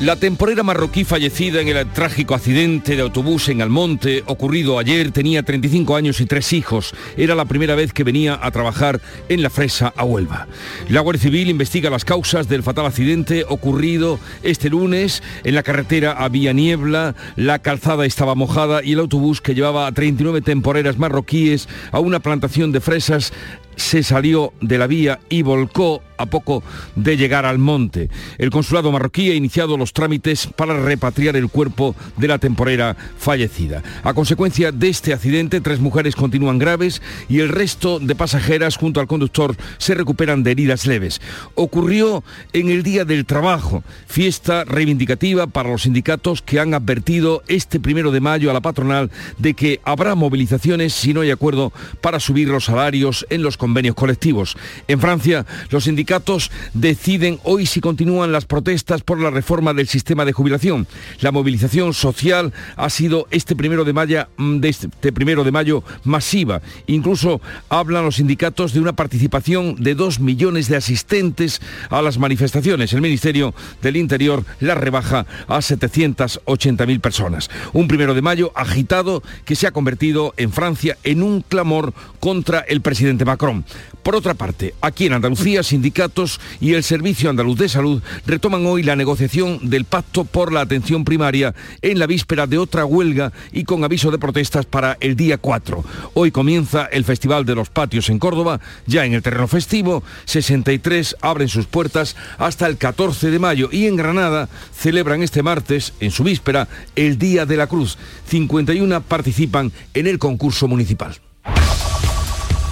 La temporera marroquí fallecida en el trágico accidente de autobús en Almonte, ocurrido ayer, tenía 35 años y tres hijos. Era la primera vez que venía a trabajar en la Fresa a Huelva. La Guardia Civil investiga las causas del fatal accidente ocurrido este lunes. En la carretera había niebla, la calzada estaba mojada y el autobús que llevaba a 39 temporeras marroquíes a una plantación de fresas se salió de la vía y volcó a poco de llegar al monte. El consulado marroquí ha iniciado los trámites para repatriar el cuerpo de la temporera fallecida. A consecuencia de este accidente, tres mujeres continúan graves y el resto de pasajeras junto al conductor se recuperan de heridas leves. Ocurrió en el Día del Trabajo, fiesta reivindicativa para los sindicatos que han advertido este primero de mayo a la patronal de que habrá movilizaciones si no hay acuerdo para subir los salarios en los convenios colectivos. En Francia, los sindicatos deciden hoy si continúan las protestas por la reforma del sistema de jubilación. La movilización social ha sido este primero de mayo, mm, este primero de mayo masiva. Incluso hablan los sindicatos de una participación de dos millones de asistentes a las manifestaciones. El Ministerio del Interior la rebaja a 780.000 personas. Un primero de mayo agitado que se ha convertido en Francia en un clamor contra el presidente Macron. Por otra parte, aquí en Andalucía, sindicatos y el Servicio Andaluz de Salud retoman hoy la negociación del pacto por la atención primaria en la víspera de otra huelga y con aviso de protestas para el día 4. Hoy comienza el Festival de los Patios en Córdoba, ya en el terreno festivo, 63 abren sus puertas hasta el 14 de mayo y en Granada celebran este martes, en su víspera, el Día de la Cruz. 51 participan en el concurso municipal.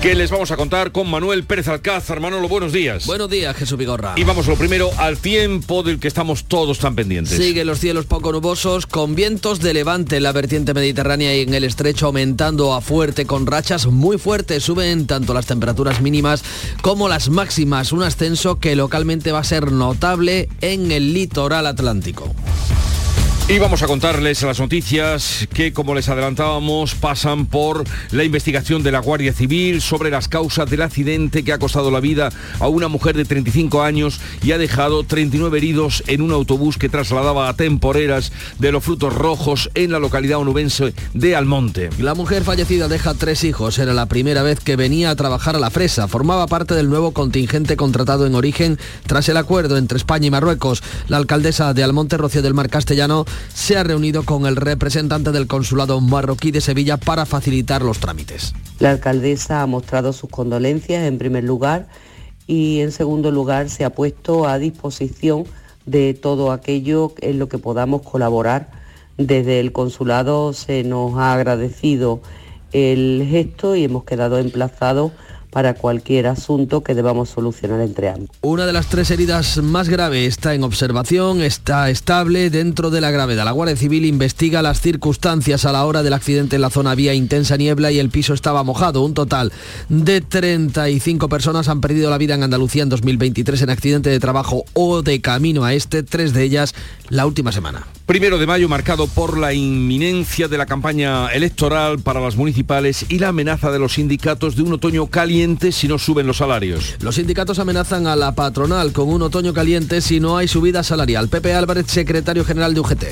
¿Qué les vamos a contar con Manuel Pérez Alcázar? Manolo, buenos días. Buenos días, Jesús Vigorra. Y vamos lo primero al tiempo del que estamos todos tan pendientes. Siguen los cielos poco nubosos, con vientos de levante en la vertiente mediterránea y en el estrecho aumentando a fuerte, con rachas muy fuertes. Suben tanto las temperaturas mínimas como las máximas, un ascenso que localmente va a ser notable en el litoral atlántico. Y vamos a contarles las noticias que, como les adelantábamos, pasan por la investigación de la Guardia Civil sobre las causas del accidente que ha costado la vida a una mujer de 35 años y ha dejado 39 heridos en un autobús que trasladaba a temporeras de los frutos rojos en la localidad onubense de Almonte. La mujer fallecida deja tres hijos. Era la primera vez que venía a trabajar a la fresa. Formaba parte del nuevo contingente contratado en origen tras el acuerdo entre España y Marruecos. La alcaldesa de Almonte, Rocío del Mar Castellano, se ha reunido con el representante del consulado marroquí de Sevilla para facilitar los trámites. La alcaldesa ha mostrado sus condolencias en primer lugar y en segundo lugar se ha puesto a disposición de todo aquello en lo que podamos colaborar. Desde el consulado se nos ha agradecido el gesto y hemos quedado emplazados para cualquier asunto que debamos solucionar entre ambos. Una de las tres heridas más graves está en observación, está estable dentro de la gravedad. La Guardia Civil investiga las circunstancias a la hora del accidente en la zona. Había intensa niebla y el piso estaba mojado. Un total de 35 personas han perdido la vida en Andalucía en 2023 en accidente de trabajo o de camino a este, tres de ellas la última semana. Primero de mayo marcado por la inminencia de la campaña electoral para las municipales y la amenaza de los sindicatos de un otoño caliente si no suben los salarios. Los sindicatos amenazan a la patronal con un otoño caliente si no hay subida salarial. Pepe Álvarez, secretario general de UGT.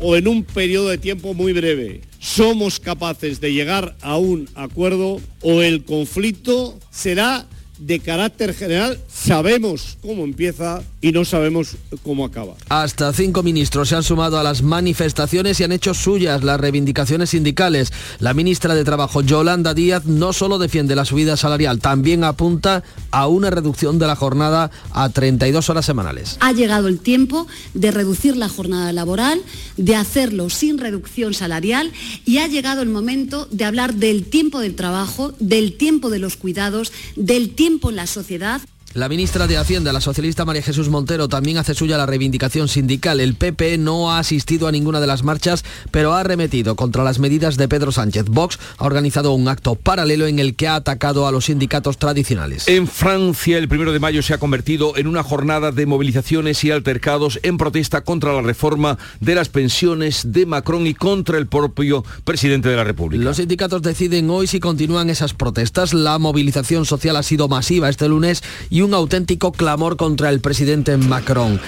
O en un periodo de tiempo muy breve somos capaces de llegar a un acuerdo o el conflicto será de carácter general, sabemos cómo empieza y no sabemos cómo acaba. Hasta cinco ministros se han sumado a las manifestaciones y han hecho suyas las reivindicaciones sindicales. La ministra de Trabajo, Yolanda Díaz, no solo defiende la subida salarial, también apunta a una reducción de la jornada a 32 horas semanales. Ha llegado el tiempo de reducir la jornada laboral, de hacerlo sin reducción salarial y ha llegado el momento de hablar del tiempo del trabajo, del tiempo de los cuidados, del tiempo en la sociedad. La ministra de Hacienda, la socialista María Jesús Montero, también hace suya la reivindicación sindical. El PP no ha asistido a ninguna de las marchas, pero ha arremetido contra las medidas de Pedro Sánchez. Vox ha organizado un acto paralelo en el que ha atacado a los sindicatos tradicionales. En Francia, el primero de mayo se ha convertido en una jornada de movilizaciones y altercados en protesta contra la reforma de las pensiones de Macron y contra el propio presidente de la República. Los sindicatos deciden hoy si continúan esas protestas. La movilización social ha sido masiva este lunes y un auténtico clamor contra el presidente Macron.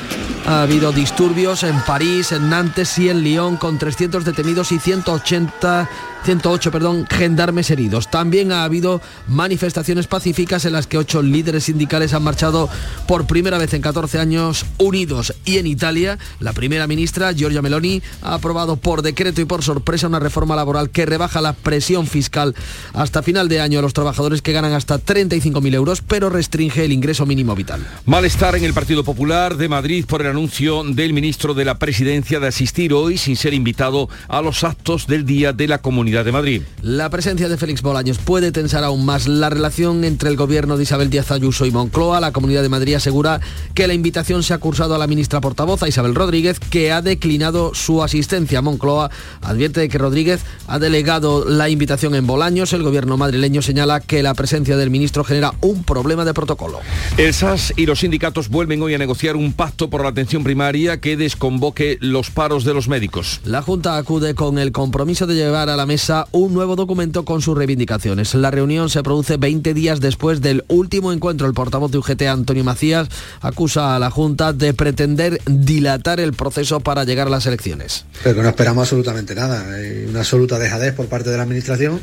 Ha habido disturbios en París, en Nantes y en Lyon con 300 detenidos y 180 108 perdón, gendarmes heridos. También ha habido manifestaciones pacíficas en las que ocho líderes sindicales han marchado por primera vez en 14 años unidos. Y en Italia, la primera ministra, Giorgia Meloni, ha aprobado por decreto y por sorpresa una reforma laboral que rebaja la presión fiscal hasta final de año a los trabajadores que ganan hasta 35.000 euros, pero restringe el ingreso mínimo vital. Malestar en el Partido Popular de Madrid por el anuncio del ministro de la Presidencia de asistir hoy sin ser invitado a los actos del Día de la Comunidad de Madrid. La presencia de Félix Bolaños puede tensar aún más la relación entre el gobierno de Isabel Díaz Ayuso y Moncloa. La Comunidad de Madrid asegura que la invitación se ha cursado a la ministra portavoz, a Isabel Rodríguez, que ha declinado su asistencia. Moncloa advierte de que Rodríguez ha delegado la invitación en Bolaños. El gobierno madrileño señala que la presencia del ministro genera un problema de protocolo. El SAS y los sindicatos vuelven hoy a negociar un pacto por la atención primaria que desconvoque los paros de los médicos. La Junta acude con el compromiso de llevar a la mesa un nuevo documento con sus reivindicaciones. La reunión se produce 20 días después del último encuentro. El portavoz de UGT, Antonio Macías, acusa a la Junta de pretender dilatar el proceso para llegar a las elecciones. Pero que no esperamos absolutamente nada. Hay una absoluta dejadez por parte de la Administración.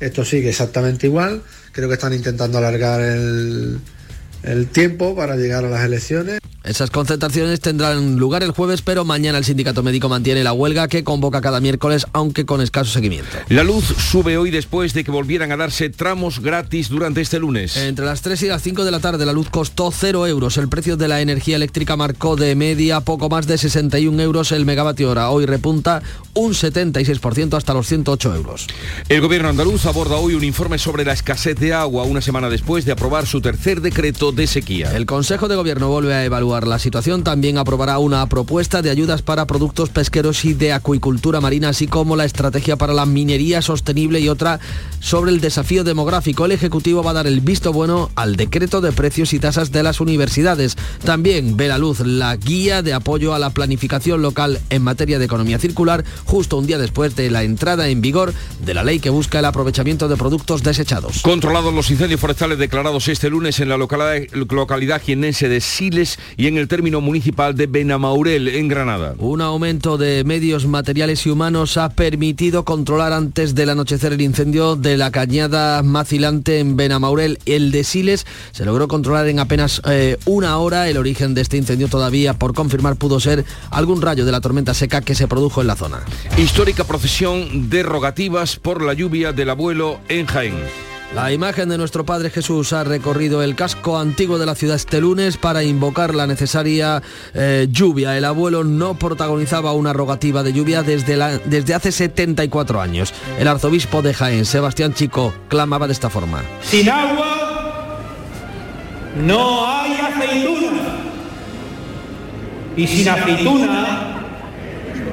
Esto sigue exactamente igual. Creo que están intentando alargar el, el tiempo para llegar a las elecciones. Esas concentraciones tendrán lugar el jueves, pero mañana el sindicato médico mantiene la huelga que convoca cada miércoles, aunque con escaso seguimiento. La luz sube hoy después de que volvieran a darse tramos gratis durante este lunes. Entre las 3 y las 5 de la tarde la luz costó 0 euros. El precio de la energía eléctrica marcó de media poco más de 61 euros el megavatio hora. Hoy repunta un 76% hasta los 108 euros. El gobierno andaluz aborda hoy un informe sobre la escasez de agua una semana después de aprobar su tercer decreto de sequía. El Consejo de Gobierno vuelve a evaluar la situación, también aprobará una propuesta de ayudas para productos pesqueros y de acuicultura marina, así como la estrategia para la minería sostenible y otra sobre el desafío demográfico. El Ejecutivo va a dar el visto bueno al decreto de precios y tasas de las universidades. También ve la luz la guía de apoyo a la planificación local en materia de economía circular, justo un día después de la entrada en vigor de la ley que busca el aprovechamiento de productos desechados. Controlados los incendios forestales declarados este lunes en la localidad, localidad jienense de Siles y en el término municipal de Benamaurel, en Granada. Un aumento de medios materiales y humanos ha permitido controlar antes del anochecer el incendio de la cañada macilante en Benamaurel. El de Siles se logró controlar en apenas eh, una hora. El origen de este incendio todavía por confirmar pudo ser algún rayo de la tormenta seca que se produjo en la zona. Histórica procesión de rogativas por la lluvia del abuelo en Jaén. La imagen de nuestro Padre Jesús ha recorrido el casco antiguo de la ciudad este lunes para invocar la necesaria eh, lluvia. El abuelo no protagonizaba una rogativa de lluvia desde, desde hace 74 años. El arzobispo de Jaén, Sebastián Chico, clamaba de esta forma. Sin agua no hay aceituna. Y sin aceituna,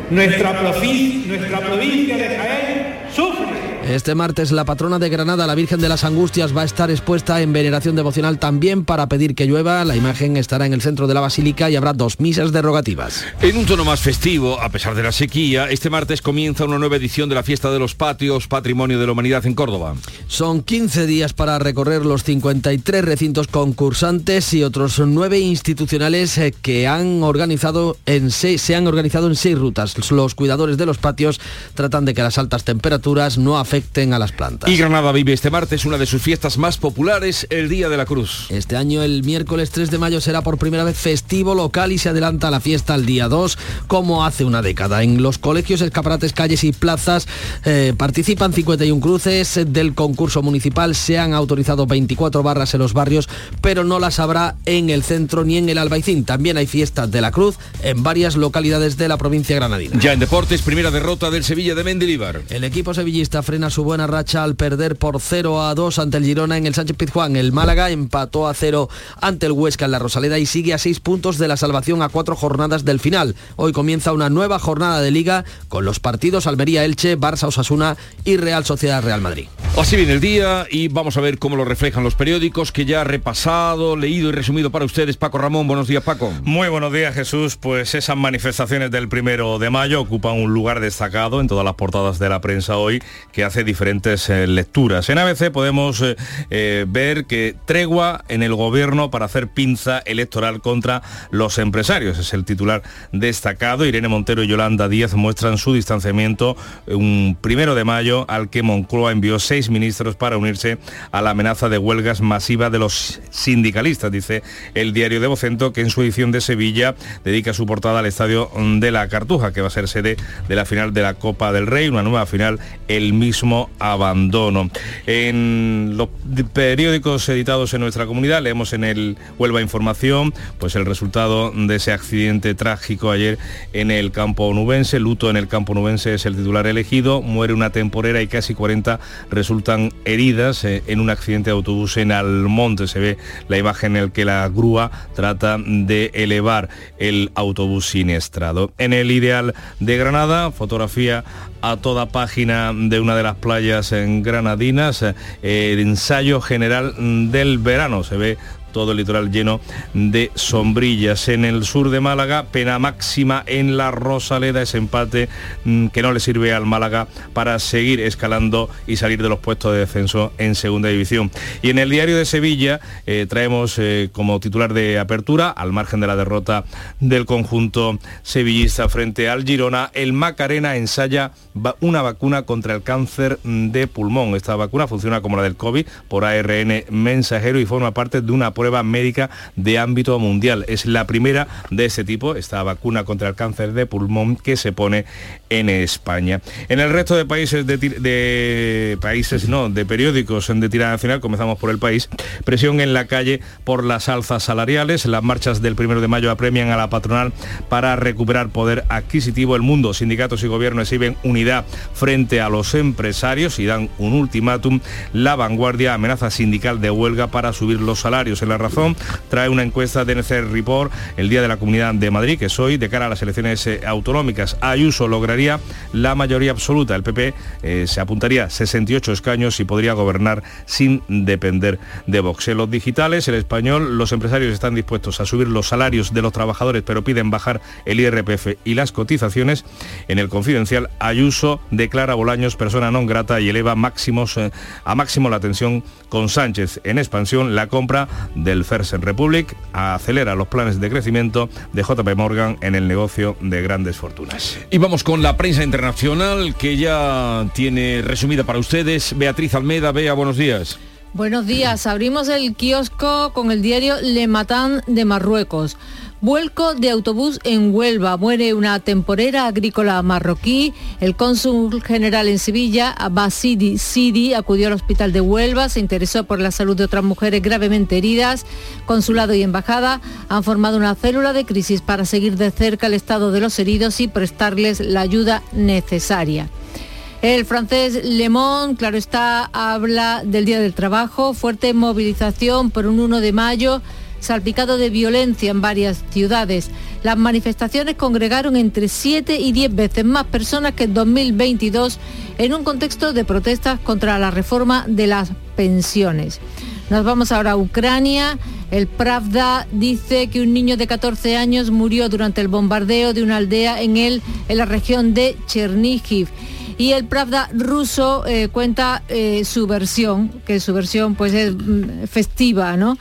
nuestra, nuestra provincia de Jaén sufre. Este martes la patrona de Granada, la Virgen de las Angustias, va a estar expuesta en veneración devocional también para pedir que llueva. La imagen estará en el centro de la basílica y habrá dos misas derogativas. En un tono más festivo, a pesar de la sequía, este martes comienza una nueva edición de la Fiesta de los Patios, Patrimonio de la Humanidad en Córdoba. Son 15 días para recorrer los 53 recintos concursantes y otros nueve institucionales eh, que han organizado en seis, se han organizado en seis rutas. Los cuidadores de los patios tratan de que las altas temperaturas no afecten afecten a las plantas. Y Granada vive este martes una de sus fiestas más populares, el Día de la Cruz. Este año, el miércoles 3 de mayo, será por primera vez festivo local y se adelanta la fiesta al día 2, como hace una década. En los colegios, escaparates, calles y plazas eh, participan 51 cruces del concurso municipal. Se han autorizado 24 barras en los barrios, pero no las habrá en el centro ni en el Albaicín. También hay fiestas de la Cruz en varias localidades de la provincia granadina. Ya en deportes, primera derrota del Sevilla de Mendilibar. El equipo sevillista frena su buena racha al perder por 0 a 2 ante el Girona en el Sánchez Pizjuán. El Málaga empató a 0 ante el Huesca en la Rosaleda y sigue a 6 puntos de la salvación a 4 jornadas del final. Hoy comienza una nueva jornada de liga con los partidos Almería-Elche, Barça-Osasuna y Real Sociedad-Real Madrid. Así viene el día y vamos a ver cómo lo reflejan los periódicos que ya ha repasado, leído y resumido para ustedes. Paco Ramón, buenos días Paco. Muy buenos días Jesús. Pues esas manifestaciones del primero de mayo ocupan un lugar destacado en todas las portadas de la prensa hoy que hace diferentes eh, lecturas. En ABC podemos eh, eh, ver que tregua en el gobierno para hacer pinza electoral contra los empresarios. Es el titular destacado. Irene Montero y Yolanda Díaz muestran su distanciamiento un primero de mayo al que Moncloa envió seis ministros para unirse a la amenaza de huelgas masiva de los sindicalistas, dice el diario de Vocento, que en su edición de Sevilla dedica su portada al estadio de la Cartuja, que va a ser sede de la final de la Copa del Rey, una nueva final, el mismo abandono. En los periódicos editados en nuestra comunidad leemos en el Huelva Información, pues el resultado de ese accidente trágico ayer en el campo nubense, luto en el campo nubense es el titular elegido, muere una temporera y casi 40 resultan heridas eh, en un accidente de autobús en Almonte. Se ve la imagen en la que la grúa trata de elevar el autobús siniestrado. En el ideal de Granada, fotografía a toda página de una de las playas en Granadinas, eh, el ensayo general del verano. Se ve todo el litoral lleno de sombrillas. En el sur de Málaga, pena máxima en la Rosaleda, ese empate mm, que no le sirve al Málaga para seguir escalando y salir de los puestos de descenso en segunda división. Y en el diario de Sevilla eh, traemos eh, como titular de apertura, al margen de la derrota del conjunto sevillista frente al Girona, el Macarena ensaya una vacuna contra el cáncer de pulmón. Esta vacuna funciona como la del COVID por ARN mensajero y forma parte de una prueba médica de ámbito mundial. Es la primera de ese tipo, esta vacuna contra el cáncer de pulmón que se pone en España. En el resto de países de, países, no, de periódicos de tirada nacional, comenzamos por el país, presión en la calle por las alzas salariales. Las marchas del primero de mayo apremian a la patronal para recuperar poder adquisitivo. El mundo, sindicatos y gobiernos exhiben unidad frente a los empresarios y dan un ultimátum. La vanguardia amenaza sindical de huelga para subir los salarios. En la razón trae una encuesta de NC Report el día de la Comunidad de Madrid, que es hoy, de cara a las elecciones eh, autonómicas. Ayuso lograría la mayoría absoluta. El PP eh, se apuntaría 68 escaños y podría gobernar sin depender de Vox. En los digitales, el español, los empresarios están dispuestos a subir los salarios de los trabajadores, pero piden bajar el IRPF y las cotizaciones. En el confidencial, Ayuso declara Bolaños persona non grata y eleva máximos, eh, a máximo la tensión con Sánchez. En expansión, la compra del Fersen Republic acelera los planes de crecimiento de JP Morgan en el negocio de grandes fortunas. Y vamos con la prensa internacional que ya tiene resumida para ustedes. Beatriz Almeda, Bea, buenos días. Buenos días. Abrimos el kiosco con el diario Le Matan de Marruecos. Vuelco de autobús en Huelva. Muere una temporera agrícola marroquí. El cónsul general en Sevilla, Basidi Sidi, acudió al hospital de Huelva. Se interesó por la salud de otras mujeres gravemente heridas. Consulado y embajada han formado una célula de crisis para seguir de cerca el estado de los heridos y prestarles la ayuda necesaria. El francés Le Monde, claro está, habla del Día del Trabajo, fuerte movilización por un 1 de mayo salpicado de violencia en varias ciudades. Las manifestaciones congregaron entre 7 y 10 veces más personas que en 2022 en un contexto de protestas contra la reforma de las pensiones. Nos vamos ahora a Ucrania. El Pravda dice que un niño de 14 años murió durante el bombardeo de una aldea en, el, en la región de Chernihiv. Y el Pravda ruso eh, cuenta eh, su versión, que su versión pues es mm, festiva, ¿no?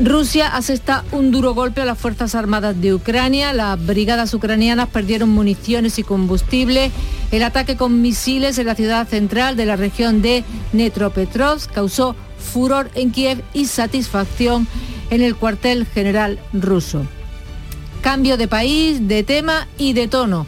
Rusia asesta un duro golpe a las Fuerzas Armadas de Ucrania. Las brigadas ucranianas perdieron municiones y combustible. El ataque con misiles en la ciudad central de la región de Netropetrovsk causó furor en Kiev y satisfacción en el cuartel general ruso. Cambio de país, de tema y de tono.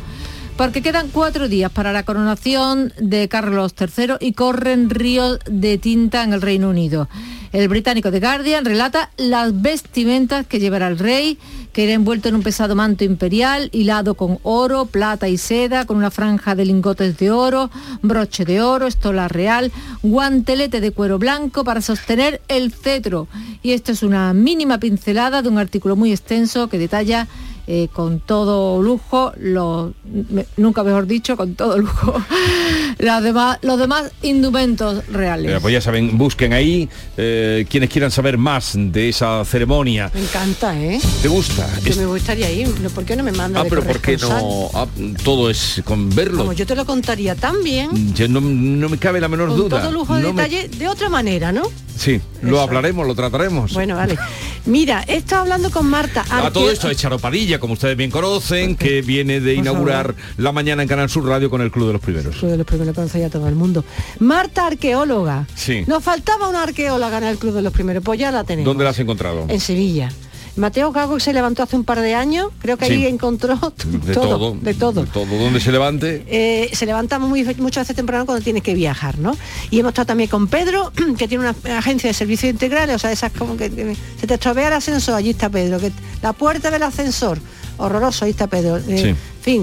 Porque quedan cuatro días para la coronación de Carlos III y corren ríos de tinta en el Reino Unido. El británico The Guardian relata las vestimentas que llevará el rey, que irá envuelto en un pesado manto imperial, hilado con oro, plata y seda, con una franja de lingotes de oro, broche de oro, estola real, guantelete de cuero blanco para sostener el cetro. Y esto es una mínima pincelada de un artículo muy extenso que detalla eh, con todo lujo, lo, me- nunca mejor dicho, con todo lujo, las demás, los demás indumentos reales. Eh, pues ya saben, busquen ahí eh, quienes quieran saber más de esa ceremonia. Me encanta, ¿eh? ¿Te gusta? Yo Es- me gustaría. ¿no? ¿Por qué no me manda ah, de pero ¿por qué no? Ah, todo es con verlo. Como yo te lo contaría tan bien, Yo no, no me cabe la menor con duda. todo lujo de No me- detalle, de otra manera, ¿no? Sí, lo hablaremos, lo trataremos. Bueno, vale. Mira, he estado hablando con Marta. A todo esto es Charo Padilla, como ustedes bien conocen, que viene de inaugurar la mañana en Canal Sur Radio con el Club de los Primeros. Club de los Primeros conoce ya todo el mundo. Marta, arqueóloga. Sí. Nos faltaba una arqueóloga en el Club de los Primeros, pues ya la tenemos. ¿Dónde la has encontrado? En Sevilla. Mateo Gago se levantó hace un par de años, creo que Sí. ahí encontró De todo, todo, de todo. De todo. Donde se levante. Eh, se levanta muy, muchas veces temprano cuando tienes que viajar, ¿no? Y hemos estado también con Pedro, que tiene una agencia de servicios integrales, o sea, esas como que que se te estropea el ascensor, allí está Pedro, que la puerta del ascensor, horroroso, ahí está Pedro. Eh, Sí. En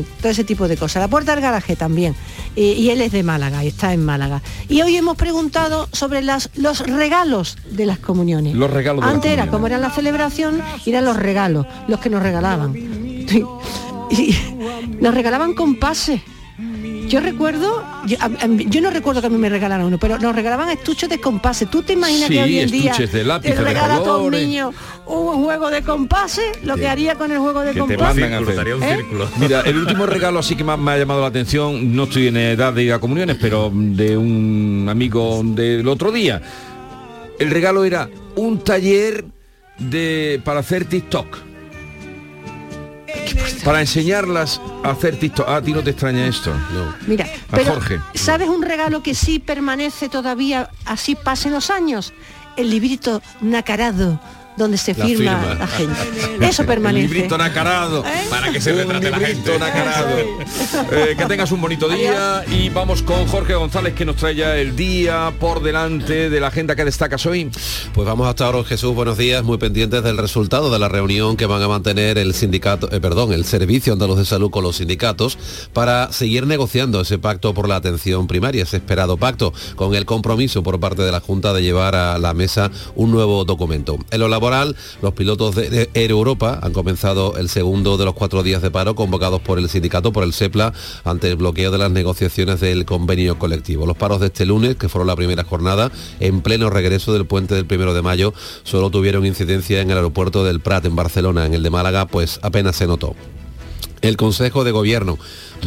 fin, todo ese tipo de cosas. La puerta del garaje también. Eh, y él es de Málaga, y está en Málaga. Y hoy hemos preguntado sobre las, los regalos de las comuniones. Los regalos de las Antes era como era la celebración, y eran los regalos, los que nos regalaban. Y nos regalaban compases. Yo recuerdo, yo, a- a- yo no recuerdo que a mí me regalaran uno, pero nos regalaban estuches de compases. ¿Tú te imaginas Sí, que hoy en día estuches de lápices, te de regala a todo un colores. niño un juego de compases? Lo que haría con el juego de Que te compases. mandan a hacer. ¿Eh? Mira, el último regalo así que más me ha llamado la atención, no estoy en edad de ir a comuniones, pero de un amigo del otro día. El regalo era un taller de para hacer TikTok. Para enseñarlas a hacer TikTok. Ah, a ti no te extraña esto. No. Mira, A pero Jorge. ¿sabes un regalo que sí permanece todavía así pasen los años? El librito nacarado donde se La firma, firma. la gente. Eso permanece. El librito nacarado. Para que se Un retrate la gente. nacarado. Eh, que tengas un bonito día y vamos con Jorge González que nos trae ya el día por delante de la agenda que destacas hoy. Pues vamos hasta ahora, Jesús, buenos días, muy pendientes del resultado de la reunión que van a mantener el sindicato, eh, perdón, el Servicio Andaluz de Salud con los sindicatos para seguir negociando ese pacto por la atención primaria, ese esperado pacto, con el compromiso por parte de la Junta de llevar a la mesa un nuevo documento. En lo los pilotos de, de Air Europa han comenzado el segundo de los cuatro días de paro convocados por el sindicato, por el SEPLA, ante el bloqueo de las negociaciones del convenio colectivo. Los paros de este lunes, que fueron la primera jornada, en pleno regreso del puente del primero de mayo, solo tuvieron incidencia en el aeropuerto del Prat, en Barcelona. En el de Málaga, pues apenas se notó. El Consejo de Gobierno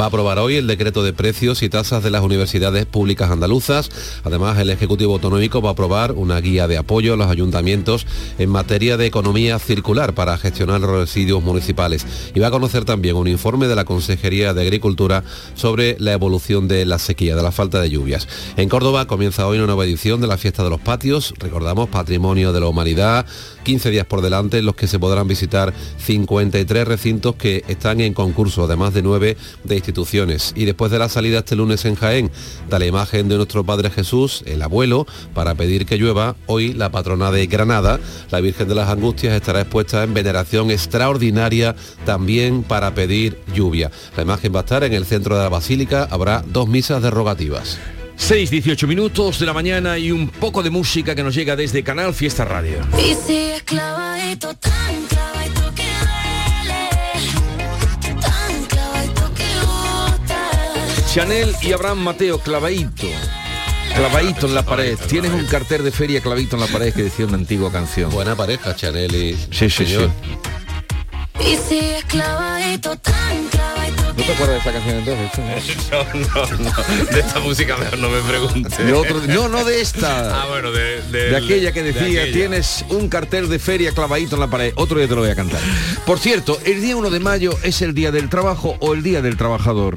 va a aprobar hoy el decreto de precios y tasas de las universidades públicas andaluzas. Además, el Ejecutivo Autonómico va a aprobar una guía de apoyo a los ayuntamientos en materia de economía circular para gestionar los residuos municipales. Y va a conocer también un informe de la Consejería de Agricultura sobre la evolución de la sequía, de la falta de lluvias. En Córdoba comienza hoy una nueva edición de la Fiesta de los Patios, recordamos, Patrimonio de la Humanidad, 15 días por delante en los que se podrán visitar 53 recintos que están en concurso, además de 9 de instituciones. Y después de la salida este lunes en Jaén, de la imagen de nuestro Padre Jesús, el abuelo, para pedir que llueva, hoy la patrona de Granada, la Virgen de las Angustias, estará expuesta en veneración extraordinaria también para pedir lluvia. La imagen va a estar en el centro de la Basílica, habrá dos misas derogativas. 6, 18 minutos de la mañana y un poco de música que nos llega desde Canal Fiesta Radio. Y sigues clavadito, tan clavadito que Chanel y Abraham Mateo, clavadito. Clavadito en la pared. Tienes un cartel de feria clavadito en la pared que decía una antigua canción. Buena pareja, Chanel y Sí, sí, señor. Y clavadito, tan clavadito ¿No te acuerdas de esa canción entonces? No, no, no. De esta música mejor no me pregunte. De otro- no, no de esta. Ah, bueno, de, De aquella que de decía, aquella. tienes un cartel de feria clavadito en la pared. Otro día te lo voy a cantar. Por cierto, ¿el día 1 de mayo es el día del trabajo o el día del trabajador?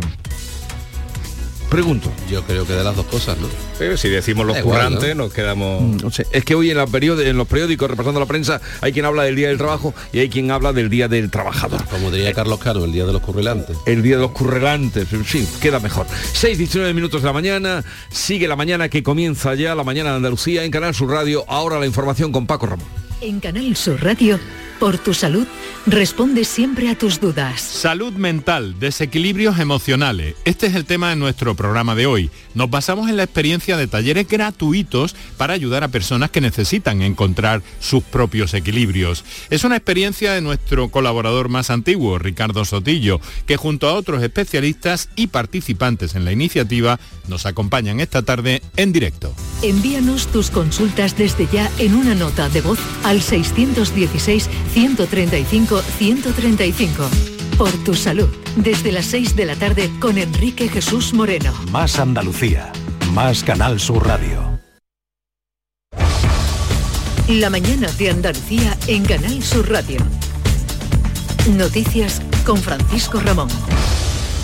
Pregunto. Yo creo que de las dos cosas, ¿no? Eh, si decimos los igual, currantes, ¿no? nos quedamos... No sé, es que hoy en, la periód- en los periódicos, repasando la prensa, hay quien habla del Día del Trabajo y hay quien habla del Día del Trabajador. Como diría Carlos Cano, el día de los currilantes. El Día de los Currelantes, sí, queda mejor. 6, 19 minutos de la mañana, sigue la mañana que comienza ya, la mañana de Andalucía, en Canal Sur Radio, ahora la información con Paco Ramón. En Canal Sur Radio, por tu salud, responde siempre a tus dudas. Salud mental, desequilibrios emocionales. Este es el tema de nuestro programa de hoy. Nos basamos en la experiencia de talleres gratuitos para ayudar a personas que necesitan encontrar sus propios equilibrios. Es una experiencia de nuestro colaborador más antiguo, Ricardo Sotillo, que junto a otros especialistas y participantes en la iniciativa nos acompañan esta tarde en directo. Envíanos tus consultas desde ya en una nota de voz al 616-135-135. Por tu salud, desde las 6 de la tarde con Enrique Jesús Moreno. Más Andalucía, más Canal Sur Radio. La mañana de Andalucía en Canal Sur Radio. Noticias con Francisco Ramón.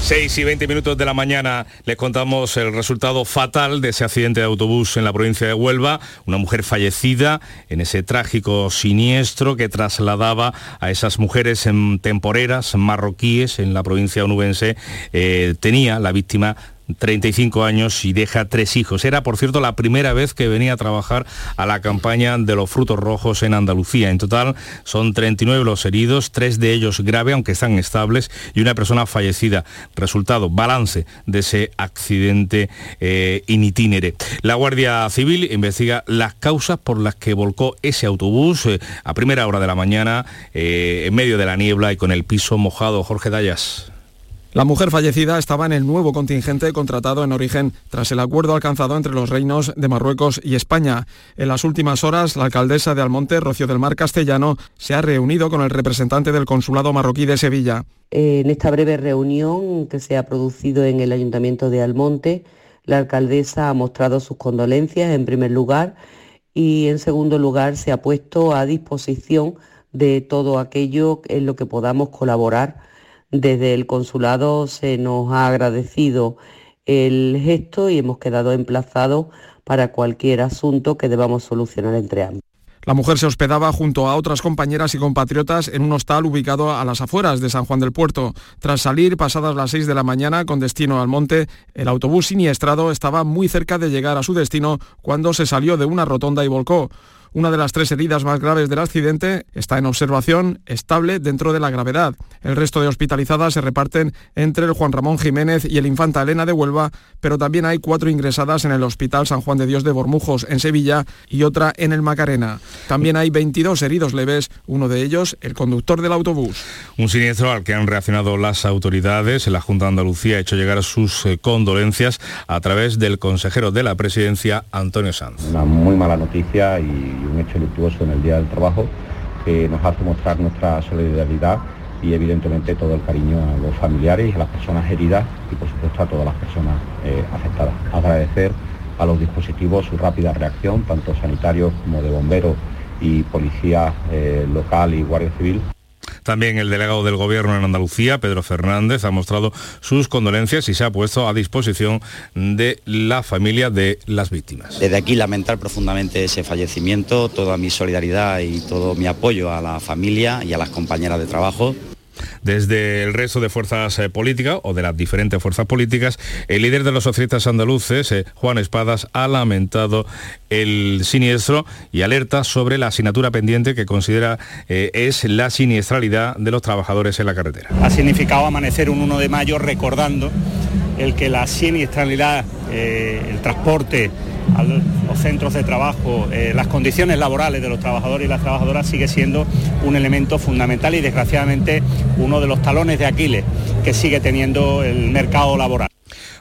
6 y 20 minutos de la mañana les contamos el resultado fatal de ese accidente de autobús en la provincia de Huelva. Una mujer fallecida en ese trágico siniestro que trasladaba a esas mujeres en temporeras marroquíes en la provincia onubense. Eh, tenía la víctima 35 años y deja tres hijos. Era, por cierto, la primera vez que venía a trabajar a la campaña de los frutos rojos en Andalucía. En total son 39 los heridos, tres de ellos grave, aunque están estables, y una persona fallecida. Resultado, balance de ese accidente eh, in itinere. La Guardia Civil investiga las causas por las que volcó ese autobús eh, a primera hora de la mañana, eh, en medio de la niebla y con el piso mojado. Jorge Dayas. La mujer fallecida estaba en el nuevo contingente contratado en origen tras el acuerdo alcanzado entre los reinos de Marruecos y España. En las últimas horas, la alcaldesa de Almonte, Rocío del Mar Castellano, se ha reunido con el representante del consulado marroquí de Sevilla. En esta breve reunión que se ha producido en el Ayuntamiento de Almonte, la alcaldesa ha mostrado sus condolencias en primer lugar y en segundo lugar se ha puesto a disposición de todo aquello en lo que podamos colaborar. Desde el consulado se nos ha agradecido el gesto y hemos quedado emplazados para cualquier asunto que debamos solucionar entre ambos. La mujer se hospedaba junto a otras compañeras y compatriotas en un hostal ubicado a las afueras de San Juan del Puerto. Tras salir pasadas las 6 de la mañana con destino al monte, el autobús siniestrado estaba muy cerca de llegar a su destino cuando se salió de una rotonda y volcó. Una de las tres heridas más graves del accidente está en observación estable dentro de la gravedad. El resto de hospitalizadas se reparten entre el Juan Ramón Jiménez y el Infanta Elena de Huelva, pero también hay cuatro ingresadas en el Hospital San Juan de Dios de Bormujos, en Sevilla, y otra en el Macarena. También hay 22 heridos leves, uno de ellos el conductor del autobús. Un siniestro al que han reaccionado las autoridades. La Junta de Andalucía ha hecho llegar sus eh, condolencias a través del consejero de la presidencia, Antonio Sanz. Una muy mala noticia y un hecho luctuoso en el Día del Trabajo que nos hace mostrar nuestra solidaridad y evidentemente todo el cariño a los familiares a las personas heridas y por supuesto a todas las personas eh, afectadas. Agradecer a los dispositivos su rápida reacción, tanto sanitarios como de bomberos y policía eh, local y guardia civil. También el delegado del Gobierno en Andalucía, Pedro Fernández, ha mostrado sus condolencias y se ha puesto a disposición de la familia de las víctimas. Desde aquí lamentar profundamente ese fallecimiento, toda mi solidaridad y todo mi apoyo a la familia y a las compañeras de trabajo. Desde el resto de fuerzas eh, políticas o de las diferentes fuerzas políticas, el líder de los socialistas andaluces, eh, Juan Espadas, ha lamentado el siniestro y alerta sobre la asignatura pendiente que considera eh, es la siniestralidad de los trabajadores en la carretera. Ha significado amanecer un 1 de mayo recordando el que la siniestralidad, eh, el transporte, a los centros de trabajo, eh, las condiciones laborales de los trabajadores y las trabajadoras sigue siendo un elemento fundamental y desgraciadamente uno de los talones de Aquiles que sigue teniendo el mercado laboral.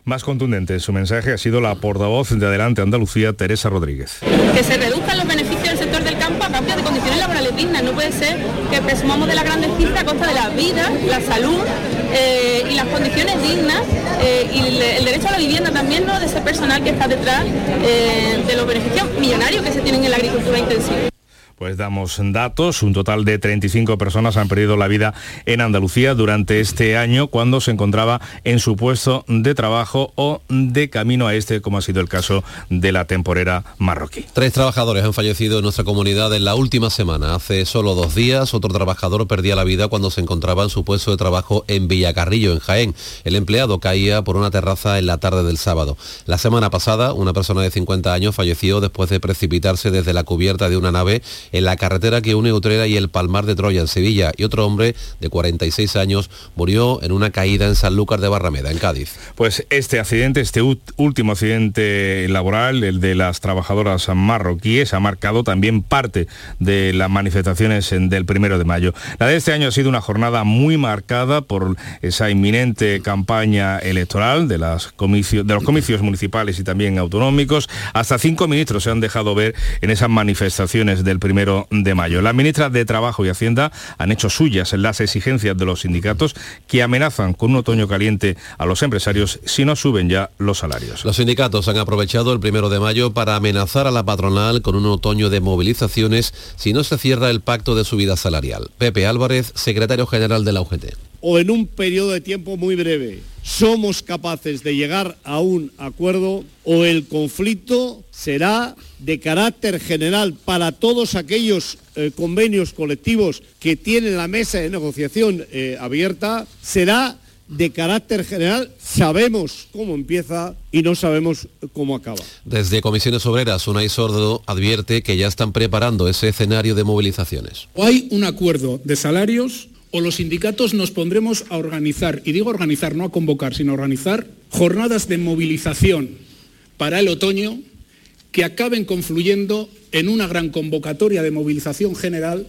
Más contundente en su mensaje ha sido la portavoz de Adelante Andalucía, Teresa Rodríguez. que se reduzcan los beneficios del sector del campo a cambio de condiciones laborales dignas. No puede ser que presumamos de las grandes cifras a costa de la vida, la salud eh, las condiciones dignas eh, y el, derecho a la vivienda también ¿no? de ese personal que está detrás eh, de los beneficios millonarios que se tienen en la agricultura intensiva. Pues damos datos, un total de 35 personas han perdido la vida en Andalucía durante este año cuando se encontraba en su puesto de trabajo o de camino a este, como ha sido el caso de la temporera marroquí. Tres trabajadores han fallecido en nuestra comunidad en la última semana. Hace solo dos días, otro trabajador perdía la vida cuando se encontraba en su puesto de trabajo en Villacarrillo, en Jaén. El empleado caía por una terraza en la tarde del sábado. La semana pasada, una persona de 50 años falleció después de precipitarse desde la cubierta de una nave en la carretera que une Utrera y el Palmar de Troya en Sevilla y otro hombre de 46 años murió en una caída en Sanlúcar de Barrameda, en Cádiz. Pues este accidente, este último accidente laboral, el de las trabajadoras marroquíes, ha marcado también parte de las manifestaciones del primero de mayo. La de este año ha sido una jornada muy marcada por esa inminente campaña electoral de, las de los comicios municipales y también autonómicos. Hasta cinco ministros se han dejado ver en esas manifestaciones del primero de mayo. Las ministras de Trabajo y Hacienda han hecho suyas las exigencias de los sindicatos que amenazan con un otoño caliente a los empresarios si no suben ya los salarios. Los sindicatos han aprovechado el primero de mayo para amenazar a la patronal con un otoño de movilizaciones si no se cierra el pacto de subida salarial. Pepe Álvarez, secretario general de la UGT. O en un periodo de tiempo muy breve somos capaces de llegar a un acuerdo o el conflicto será de carácter general para todos aquellos eh, convenios colectivos que tienen la mesa de negociación eh, abierta, será de carácter general, sabemos cómo empieza y no sabemos cómo acaba. Desde Comisiones Obreras, Unai Sordo advierte que ya están preparando ese escenario de movilizaciones. O hay un acuerdo de salarios o los sindicatos nos pondremos a organizar, y digo organizar, no a convocar, sino a organizar jornadas de movilización para el otoño que acaben confluyendo en una gran convocatoria de movilización general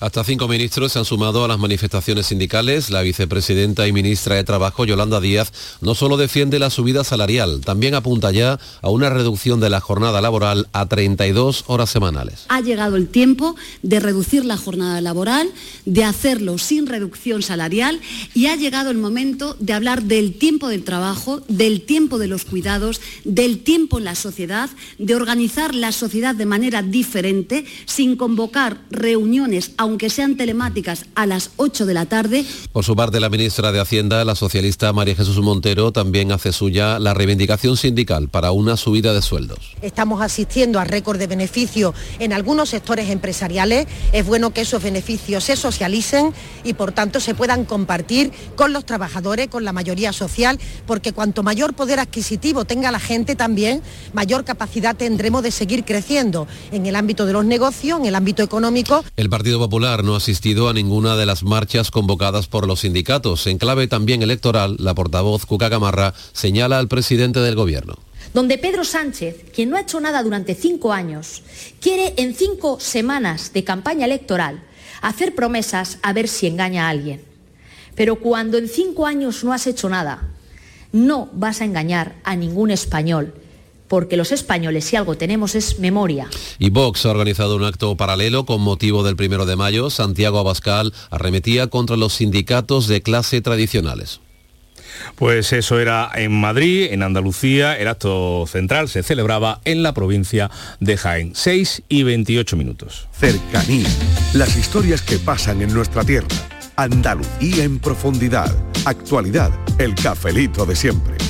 hasta cinco ministros se han sumado a las manifestaciones sindicales. La vicepresidenta y ministra de Trabajo, Yolanda Díaz, no solo defiende la subida salarial, también apunta ya a una reducción de la jornada laboral a 32 horas semanales. Ha llegado el tiempo de reducir la jornada laboral, de hacerlo sin reducción salarial y ha llegado el momento de hablar del tiempo del trabajo, del tiempo de los cuidados, del tiempo en la sociedad, de organizar la sociedad de manera diferente, sin convocar reuniones aunque sean telemáticas, a las 8 de la tarde. Por su parte, la ministra de Hacienda, la socialista María Jesús Montero, también hace suya la reivindicación sindical para una subida de sueldos. Estamos asistiendo a récord de beneficios en algunos sectores empresariales. Es bueno que esos beneficios se socialicen y, por tanto, se puedan compartir con los trabajadores, con la mayoría social, porque cuanto mayor poder adquisitivo tenga la gente también, mayor capacidad tendremos de seguir creciendo en el ámbito de los negocios, en el ámbito económico. El Partido Popular no asistido a ninguna de las marchas convocadas por los sindicatos. En clave también electoral, la portavoz Cuca Gamarra señala al presidente del Gobierno donde Pedro Sánchez, quien no ha hecho nada durante cinco años, quiere en cinco semanas de campaña electoral hacer promesas a ver si engaña a alguien. Pero cuando en cinco años no has hecho nada, no vas a engañar a ningún español porque los españoles si algo tenemos es memoria. Y Vox ha organizado un acto paralelo con motivo del primero de mayo. Santiago Abascal arremetía contra los sindicatos de clase tradicionales. Pues eso era en Madrid, en Andalucía, el acto central se celebraba en la provincia de Jaén. 6 y 28 minutos. Cercanía, las historias que pasan en nuestra tierra. Andalucía en profundidad. Actualidad, el cafelito de siempre.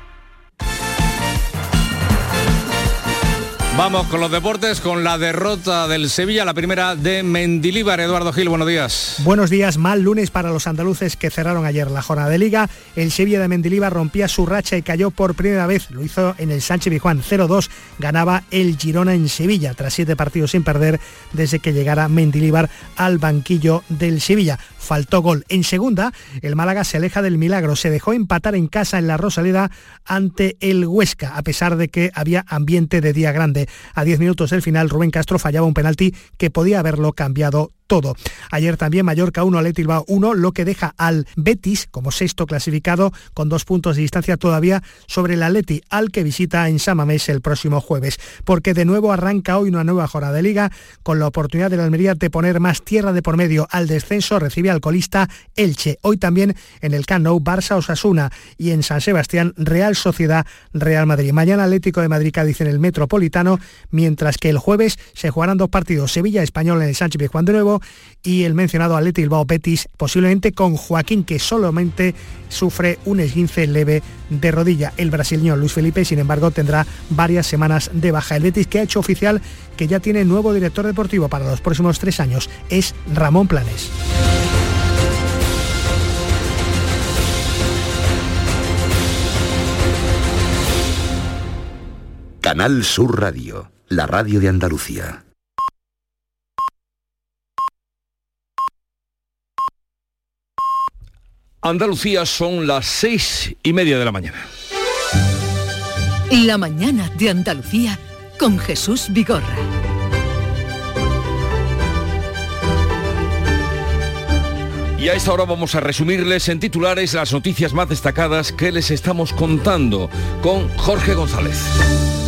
Vamos con los deportes, con la derrota del Sevilla, la primera de Mendilíbar. Eduardo Gil, buenos días. Buenos días, mal lunes para los andaluces que cerraron ayer la jornada de liga. El Sevilla de Mendilíbar rompía su racha y cayó por primera vez. Lo hizo en el Sánchez Bijuán 0-2. Ganaba el Girona en Sevilla tras siete partidos sin perder desde que llegara Mendilíbar al banquillo del Sevilla. Faltó gol. En segunda, el Málaga se aleja del milagro. Se dejó empatar en casa en la Rosaleda ante el Huesca, a pesar de que había ambiente de día grande. A 10 minutos del final, Rubén Castro fallaba un penalti que podía haberlo cambiado todo. Ayer también Mallorca 1, Athletic Bilbao 1, lo que deja al Betis como sexto clasificado con dos puntos de distancia todavía sobre el Atleti, al que visita en Samamés el próximo jueves. Porque de nuevo arranca hoy una nueva jornada de liga con la oportunidad de la Almería de poner más tierra de por medio al descenso, recibe al colista Elche. Hoy también en el Camp Nou, Barça Osasuna y en San Sebastián, Real Sociedad Real Madrid. Mañana Atlético de Madrid Cádiz en el Metropolitano, mientras que el jueves se jugarán dos partidos, Sevilla Español en el Sánchez Juan de Nuevo y el mencionado Atlético Bilbao Betis, posiblemente con Joaquín que solamente sufre un esguince leve de rodilla. El brasileño Luis Felipe, sin embargo, tendrá varias semanas de baja. El Betis que ha hecho oficial que ya tiene nuevo director deportivo para los próximos tres años es Ramón Planes. Canal Sur Radio, la radio de Andalucía. Andalucía son las seis y media de la mañana. La mañana de Andalucía con Jesús Vigorra. Y a esta hora vamos a resumirles en titulares las noticias más destacadas que les estamos contando con Jorge González.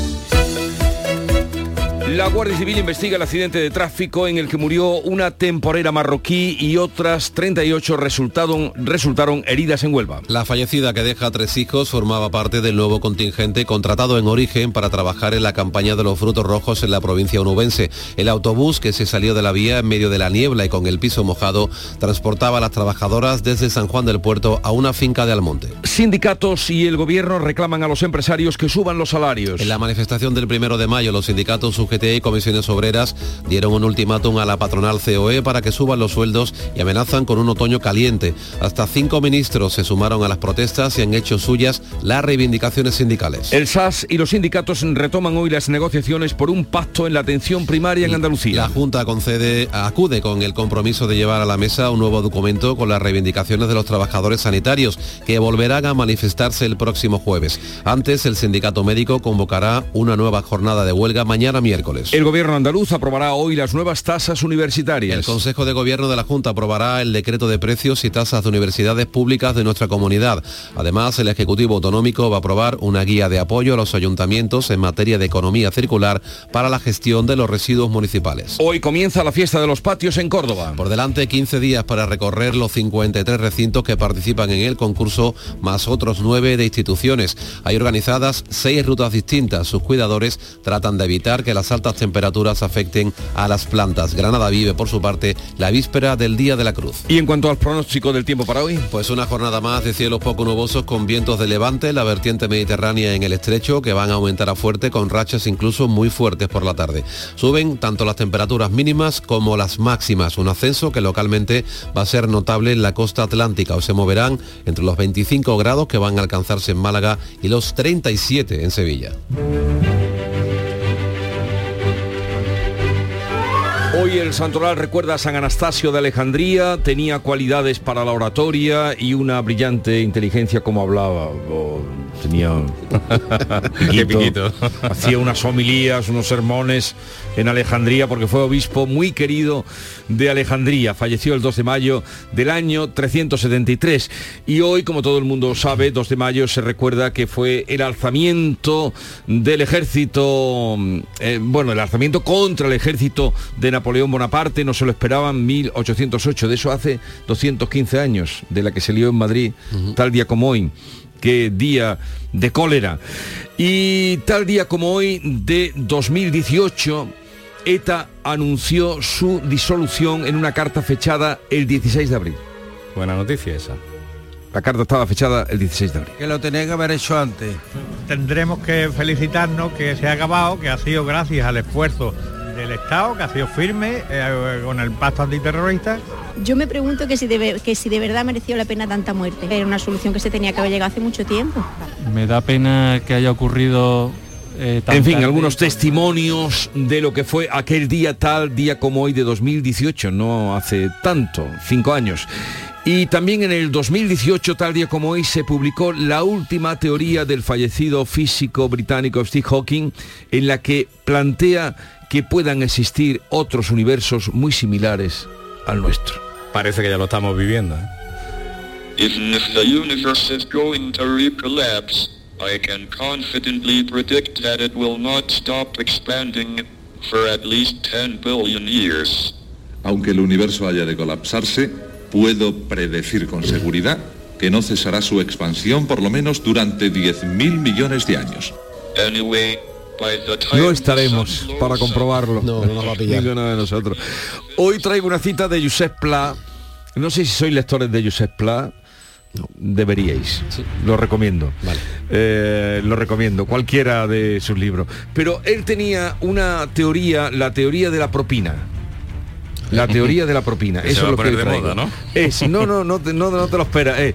La Guardia Civil investiga el accidente de tráfico en el que murió una temporera marroquí y otras 38 resultaron, resultaron heridas en Huelva. La fallecida que deja tres hijos formaba parte del nuevo contingente contratado en origen para trabajar en la campaña de los frutos rojos en la provincia onubense. El autobús que se salió de la vía en medio de la niebla y con el piso mojado transportaba a las trabajadoras desde San Juan del Puerto a una finca de Almonte. Sindicatos y el gobierno reclaman a los empresarios que suban los salarios. En la manifestación del primero de mayo los sindicatos UGT y comisiones obreras dieron un ultimátum a la patronal COE para que suban los sueldos y amenazan con un otoño caliente. Hasta cinco ministros se sumaron a las protestas y han hecho suyas las reivindicaciones sindicales. El SAS y los sindicatos retoman hoy las negociaciones por un pacto en la atención primaria en Andalucía. La Junta concede, acude con el compromiso de llevar a la mesa un nuevo documento con las reivindicaciones de los trabajadores sanitarios que volverán a manifestarse el próximo jueves. Antes, el sindicato médico convocará una nueva jornada de huelga mañana miércoles. El gobierno andaluz aprobará hoy las nuevas tasas universitarias. El Consejo de Gobierno de la Junta aprobará el decreto de precios y tasas de universidades públicas de nuestra comunidad. Además, el Ejecutivo Autonómico va a aprobar una guía de apoyo a los ayuntamientos en materia de economía circular para la gestión de los residuos municipales. Hoy comienza la fiesta de los patios en Córdoba. Por delante 15 días para recorrer los 53 recintos que participan en el concurso, más otros 9 de instituciones. Hay organizadas 6 rutas distintas. Sus cuidadores tratan de evitar que las altas temperaturas afecten a las plantas. Granada vive, por su parte, la víspera del Día de la Cruz. ¿Y en cuanto al pronóstico del tiempo para hoy? Pues una jornada más de cielos poco nubosos con vientos de levante, la vertiente mediterránea en el estrecho, que van a aumentar a fuerte con rachas incluso muy fuertes por la tarde. Suben tanto las temperaturas mínimas como las máximas, un ascenso que localmente va a ser notable en la costa atlántica, o se moverán entre los 25 grados que van a alcanzarse en Málaga y los 37 en Sevilla. Hoy el santoral recuerda a San Anastasio de Alejandría, tenía cualidades para la oratoria y una brillante inteligencia como hablaba. Oh, tenía piquito. hacía unas homilías, unos sermones en Alejandría porque fue obispo muy querido de Alejandría. Falleció el 2 de mayo del año 373 y hoy, como todo el mundo sabe, 2 de mayo se recuerda que fue el alzamiento del ejército, eh, bueno, el alzamiento contra el ejército de Napoleón Bonaparte, no se lo esperaban 1808, de eso hace 215 años, de la que se lió en Madrid, tal día como hoy qué día de cólera. Y tal día como hoy de 2018, ETA anunció su disolución en una carta fechada el 16 de abril. Buena noticia esa. La carta estaba fechada el 16 de abril. Que lo tenía que haber hecho antes. Tendremos que felicitarnos que se ha acabado, que ha sido gracias al esfuerzo del Estado, que ha sido firme eh, con el pacto antiterrorista. Yo me pregunto que si, de, que si de verdad mereció la pena tanta muerte. Era una solución que se tenía que haber llegado hace mucho tiempo. Me da pena que haya ocurrido... eh, En fin, tarde. algunos testimonios de lo que fue aquel día tal día como hoy de 2018, no hace tanto, cinco años. Y también en el 2018, tal día como hoy, se publicó la última teoría del fallecido físico británico Steve Hawking, en la que plantea que puedan existir otros universos muy similares al nuestro. Parece que ya lo estamos viviendo. ¿eh? Even if the universe is going to recollapse, I can confidently predict that it will not stop expanding for at least 10 billion years. Aunque el universo haya de colapsarse, puedo predecir con seguridad que no cesará su expansión por lo menos durante 10.000 millones de años. Anyway, No estaremos para comprobarlo. No, no nos va a pillar. Ninguno de nosotros. Hoy traigo una cita de Josep Pla. No sé si sois lectores de Josep Pla. Deberíais. Lo recomiendo. Eh, lo recomiendo. Cualquiera de sus libros. Pero él tenía una teoría, la teoría de la propina. La teoría de la propina. Que se Eso va es lo que de moda, ¿no? Es, no, no, no, te- no, no te lo esperas. eh.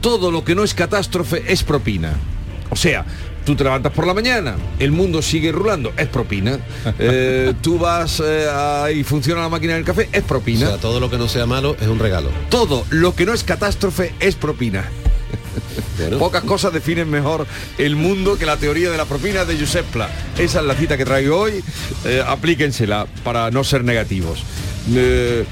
todo lo que no es catástrofe es propina. O sea, tú te levantas por la mañana, el mundo sigue rulando, es propina. Eh, tú vas eh, a- y funciona la máquina del café, es O propina. sea, todo lo que no sea malo es un regalo. todo lo que no es catástrofe es propina. Pocas cosas definen mejor el mundo que la teoría de la propina de Josep. Esa es la cita que traigo hoy. Eh, aplíquensela para no ser negativos. Eh,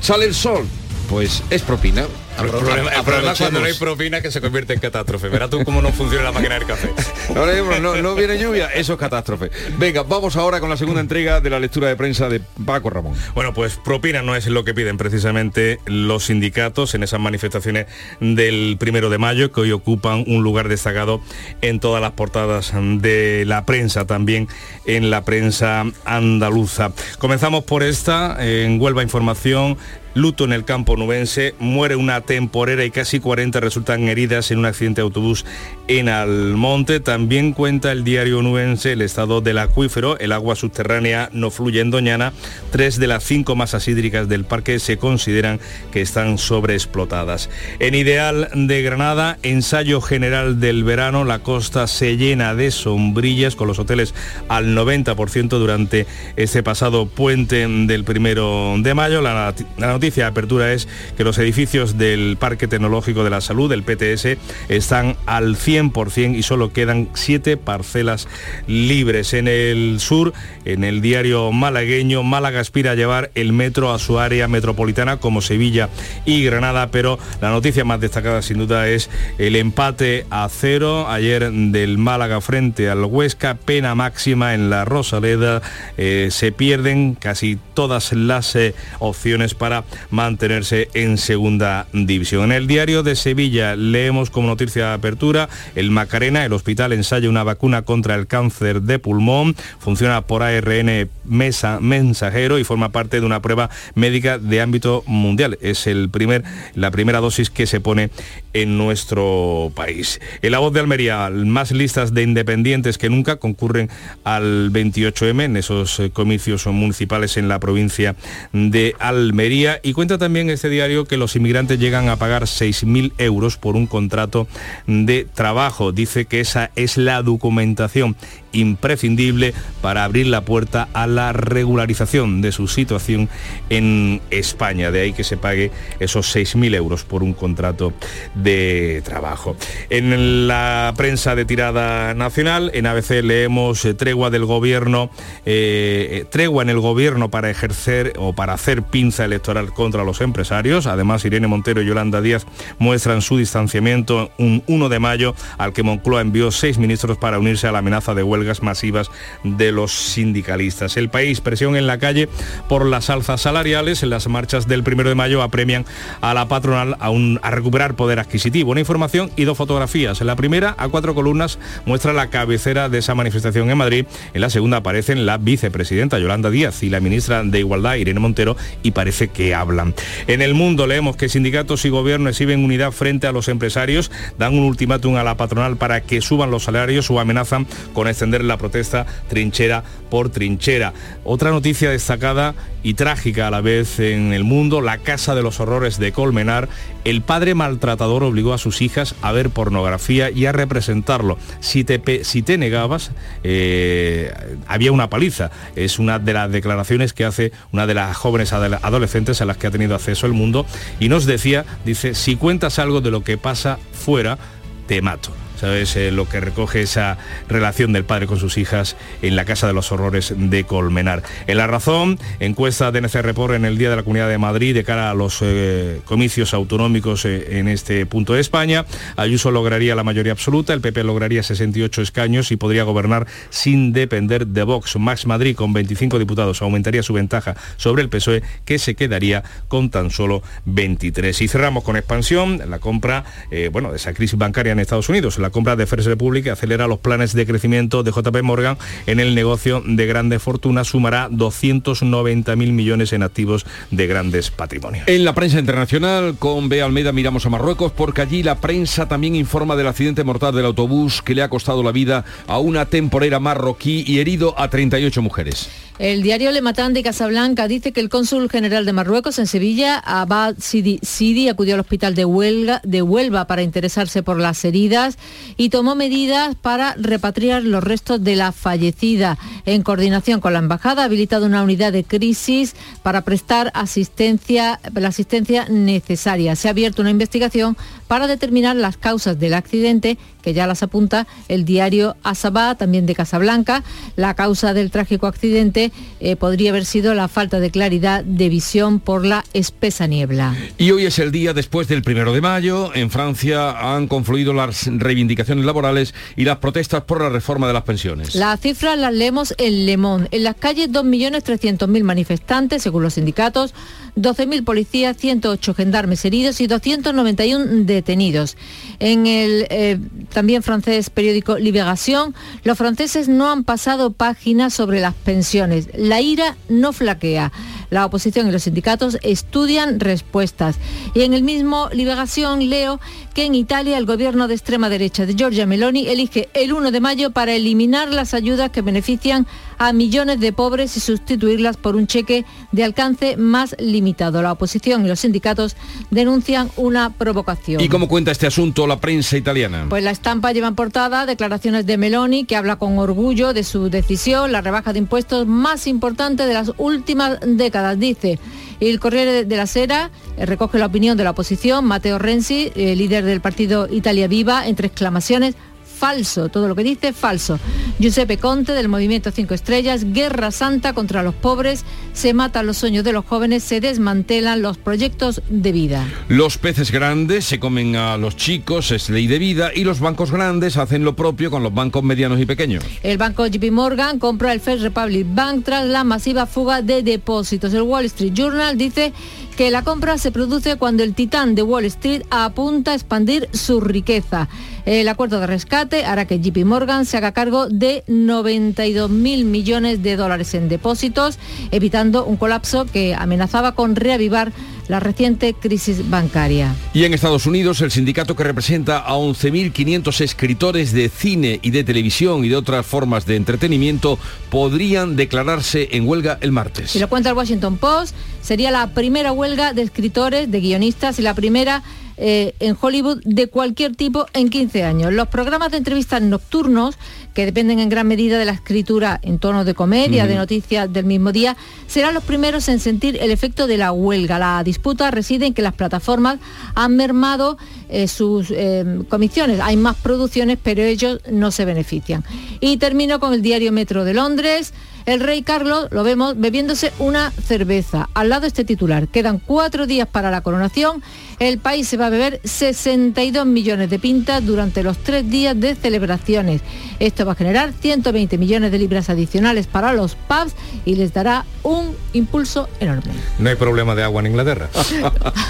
¿Sale el sol? Pues es propina. El problema, el problema es cuando no hay propina que se convierte en catástrofe. Verás tú cómo no funciona la máquina del café. Mismo no, no viene lluvia, eso es catástrofe. Venga, vamos ahora con la segunda entrega de la lectura de prensa de Paco Ramón. Bueno, pues propina no es lo que piden precisamente los sindicatos en esas manifestaciones del primero de mayo que hoy ocupan un lugar destacado en todas las portadas de la prensa, también en la prensa andaluza. Comenzamos por esta, en Huelva Información. Luto en el campo nubense, muere una temporera y casi 40 resultan heridas en un accidente de autobús en Almonte. También cuenta el diario nubense el estado del acuífero, el agua subterránea no fluye en Doñana. Tres de las cinco masas hídricas del parque se consideran que están sobreexplotadas. En Ideal de Granada, ensayo general del verano, la costa se llena de sombrillas con los hoteles al 90% durante este pasado puente del primero de mayo. La, noti- la noticia de apertura es que los edificios del Parque Tecnológico de la Salud, el PTS, están al 100% y solo quedan siete parcelas libres. En el sur, en el diario malagueño, Málaga aspira a llevar el metro a su área metropolitana como Sevilla y Granada, pero la noticia más destacada sin duda es el empate a cero ayer del Málaga frente al Huesca, pena máxima en la Rosaleda, Eh, se pierden casi todas las eh, opciones para mantenerse en segunda En el diario de Sevilla leemos como noticia de apertura, el Macarena, el hospital ensaya una vacuna contra el cáncer de pulmón, funciona por ARN mesa, mensajero y forma parte de una prueba médica de ámbito mundial. Es el primer, la primera dosis que se pone en nuestro país. En la voz de Almería, más listas de independientes que nunca concurren al 28M en esos eh, comicios municipales en la provincia de Almería y cuenta también este diario que los inmigrantes llegan a pagar 6.000 euros por un contrato de trabajo. Dice que esa es la documentación imprescindible para abrir la puerta a la regularización de su situación en España. De ahí que se pague esos 6.000 euros por un contrato de trabajo. En la prensa de tirada nacional, en ABC leemos eh, tregua del gobierno, eh, eh, tregua en el gobierno para ejercer o para hacer pinza electoral contra los empresarios. Además, Irene Montero y Yolanda Díaz muestran su distanciamiento un 1 de mayo al que Moncloa envió seis ministros para unirse a la amenaza de masivas de los sindicalistas. El país, presión en la calle por las alzas salariales. En las marchas del primero de mayo apremian a la patronal a, un- a recuperar poder adquisitivo. Una información y dos fotografías. En la primera, a cuatro columnas, muestra la cabecera de esa manifestación en Madrid. En la segunda aparecen la vicepresidenta Yolanda Díaz y la ministra de Igualdad Irene Montero y parece que hablan. En el mundo leemos que sindicatos y gobierno exhiben unidad frente a los empresarios, dan un ultimátum a la patronal para que suban los salarios o amenazan con extender la protesta trinchera por trinchera. Otra noticia destacada y trágica a la vez en el mundo, la Casa de los Horrores de Colmenar, el padre maltratador obligó a sus hijas a ver pornografía y a representarlo. Si te, si te negabas, eh, había una paliza. Es una de las declaraciones que hace una de las jóvenes adole- adolescentes a las que ha tenido acceso el mundo y nos decía, dice, si cuentas algo de lo que pasa fuera, te mato. ¿Sabes? Eh, lo que recoge esa relación del padre con sus hijas en la Casa de los Horrores de Colmenar. En La Razón, encuesta de NC Report en el Día de la Comunidad de Madrid de cara a los eh, comicios autonómicos eh, en este punto de España. Ayuso lograría la mayoría absoluta, el PP lograría 68 escaños y podría gobernar sin depender de Vox. Max Madrid con 25 diputados aumentaría su ventaja sobre el PSOE que se quedaría con tan solo 23. Y cerramos con expansión, la compra bueno, de esa crisis bancaria en Estados Unidos. La compra de First Republic acelera los planes de crecimiento de JP Morgan en el negocio de grandes fortunas, sumará 290.000 millones en activos de grandes patrimonios. En la prensa internacional, con B. Almeida miramos a Marruecos porque allí la prensa también informa del accidente mortal del autobús que le ha costado la vida a una temporera marroquí y herido a 38 mujeres. El diario Le Matin de Casablanca dice que el cónsul general de Marruecos en Sevilla, Abad Sidi, Sidi acudió al hospital de, Huelga, de Huelva para interesarse por las heridas y tomó medidas para repatriar los restos de la fallecida. En coordinación con la embajada ha habilitado una unidad de crisis para prestar asistencia, la asistencia necesaria. Se ha abierto una investigación para determinar las causas del accidente que ya las apunta el diario Asabá, también de Casablanca. La causa del trágico accidente eh, podría haber sido la falta de claridad de visión por la espesa niebla. Y hoy es el día después del primero de mayo. En Francia han confluido las reivindicaciones laborales y las protestas por la reforma de las pensiones. Las cifras las leemos en Le Monde. En las calles 2.300.000 manifestantes, según los sindicatos, 12.000 policías, 108 gendarmes heridos y 291 detenidos. En el eh, también francés periódico Libération, los franceses no han pasado páginas sobre las pensiones. La ira no flaquea. La oposición y los sindicatos estudian respuestas. Y en el mismo Liberación leo que en Italia el gobierno de extrema derecha de Giorgia Meloni elige el 1 de mayo para eliminar las ayudas que benefician a millones de pobres y sustituirlas por un cheque de alcance más limitado. La oposición y los sindicatos denuncian una provocación. ¿Y cómo cuenta este asunto la prensa italiana? Pues la estampa lleva en portada declaraciones de Meloni que habla con orgullo de su decisión, la rebaja de impuestos más importante de las últimas décadas dice. El Corriere de la Sera eh, recoge la opinión de la oposición, Matteo Renzi, eh, líder del partido Italia Viva, entre exclamaciones, falso, todo lo que dice falso. Giuseppe Conte del Movimiento 5 Estrellas, guerra santa contra los pobres, se matan los sueños de los jóvenes, se desmantelan los proyectos de vida. Los peces grandes se comen a los chicos, es ley de vida, y los bancos grandes hacen lo propio con los bancos medianos y pequeños. El banco JP Morgan compra el First Republic Bank tras la masiva fuga de depósitos. El Wall Street Journal dice que la compra se produce cuando el titán de Wall Street apunta a expandir su riqueza. El acuerdo de rescate hará que JP Morgan se haga cargo de 92 mil millones de dólares en depósitos, evitando un colapso que amenazaba con reavivar la reciente crisis bancaria. Y en Estados Unidos, el sindicato que representa a 11.500 escritores de cine y de televisión y de otras formas de entretenimiento podrían declararse en huelga el martes. Si lo cuenta el Washington Post, sería la primera huelga de escritores, de guionistas y la primera eh, en Hollywood de cualquier tipo en 15 años. Los programas de entrevistas nocturnos, que dependen en gran medida de la escritura en tono de comedia, de noticias del mismo día, serán los primeros en sentir el efecto de la huelga. La disputa reside en que las plataformas han mermado eh, sus eh, comisiones. Hay más producciones, pero ellos no se benefician. Y termino con el diario Metro de Londres. El rey Carlos lo vemos bebiéndose una cerveza. Al lado este titular. Quedan cuatro días para la coronación. El país se va a beber 62 millones de pintas durante los tres días de celebraciones. Esto va a generar 120 millones de libras adicionales para los pubs y les dará un impulso enorme. No hay problema de agua en Inglaterra.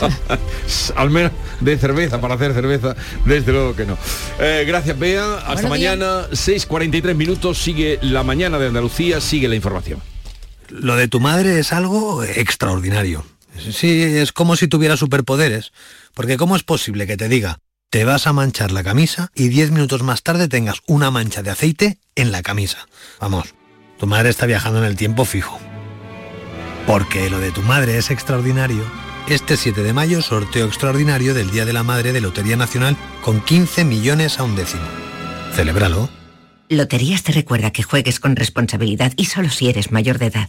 Al menos de cerveza, para hacer cerveza, desde luego que no. Eh, gracias, Bea. Hasta mañana, 6.43 minutos. Sigue la mañana de Andalucía, sigue la información. Lo de tu madre es algo extraordinario. Sí, es como si tuviera superpoderes. Porque ¿cómo es posible que te diga, te vas a manchar la camisa y 10 minutos más tarde tengas una mancha de aceite en la camisa? Vamos, tu madre está viajando en el tiempo fijo. Porque lo de tu madre es extraordinario. Este 7 de mayo, sorteo extraordinario del Día de la Madre de Lotería Nacional con 15 millones a un décimo. Celébralo. Loterías te recuerda que juegues con responsabilidad y solo si eres mayor de edad.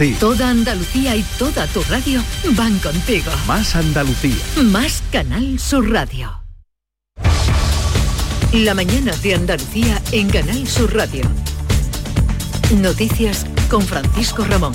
Toda Andalucía y toda tu radio van contigo. Más Andalucía. Más Canal Sur Radio. La mañana de Andalucía en Canal Sur Radio. Noticias con Francisco Ramón.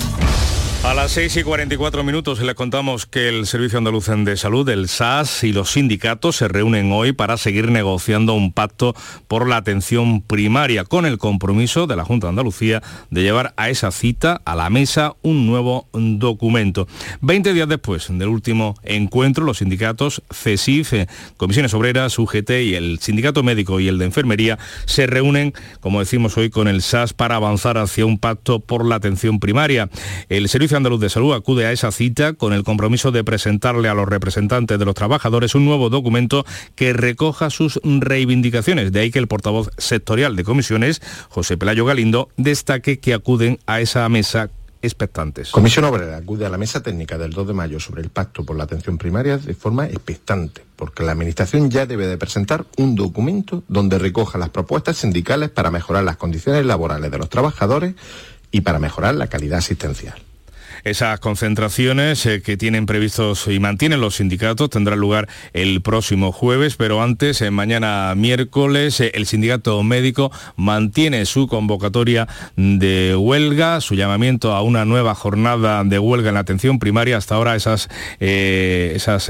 A las 6 y 44 minutos les contamos que el Servicio Andaluz de Salud, el SAS y los sindicatos se reúnen hoy para seguir negociando un pacto por la atención primaria con el compromiso de la Junta de Andalucía de llevar a esa cita a la mesa un nuevo documento. Veinte días después del último encuentro, los sindicatos CESIF, Comisiones Obreras, UGT y el Sindicato Médico y el de Enfermería se reúnen, como decimos hoy, con el SAS para avanzar hacia un pacto por la atención primaria. El Servicio Andaluz de Salud acude a esa cita con el compromiso de presentarle a los representantes de los trabajadores un nuevo documento que recoja sus reivindicaciones. De ahí que el portavoz sectorial de comisiones, José Pelayo Galindo, destaque que acuden a esa mesa expectantes. Comisión Obrera acude a la mesa técnica del 2 de mayo sobre el pacto por la atención primaria de forma expectante, porque la Administración ya debe de presentar un documento donde recoja las propuestas sindicales para mejorar las condiciones laborales de los trabajadores y para mejorar la calidad asistencial. Esas concentraciones eh, que tienen previstos y mantienen los sindicatos tendrán lugar el próximo jueves, pero antes, eh, mañana miércoles, eh, el sindicato médico mantiene su convocatoria de huelga, su llamamiento a una nueva jornada de huelga en la atención primaria. Hasta ahora esas, esas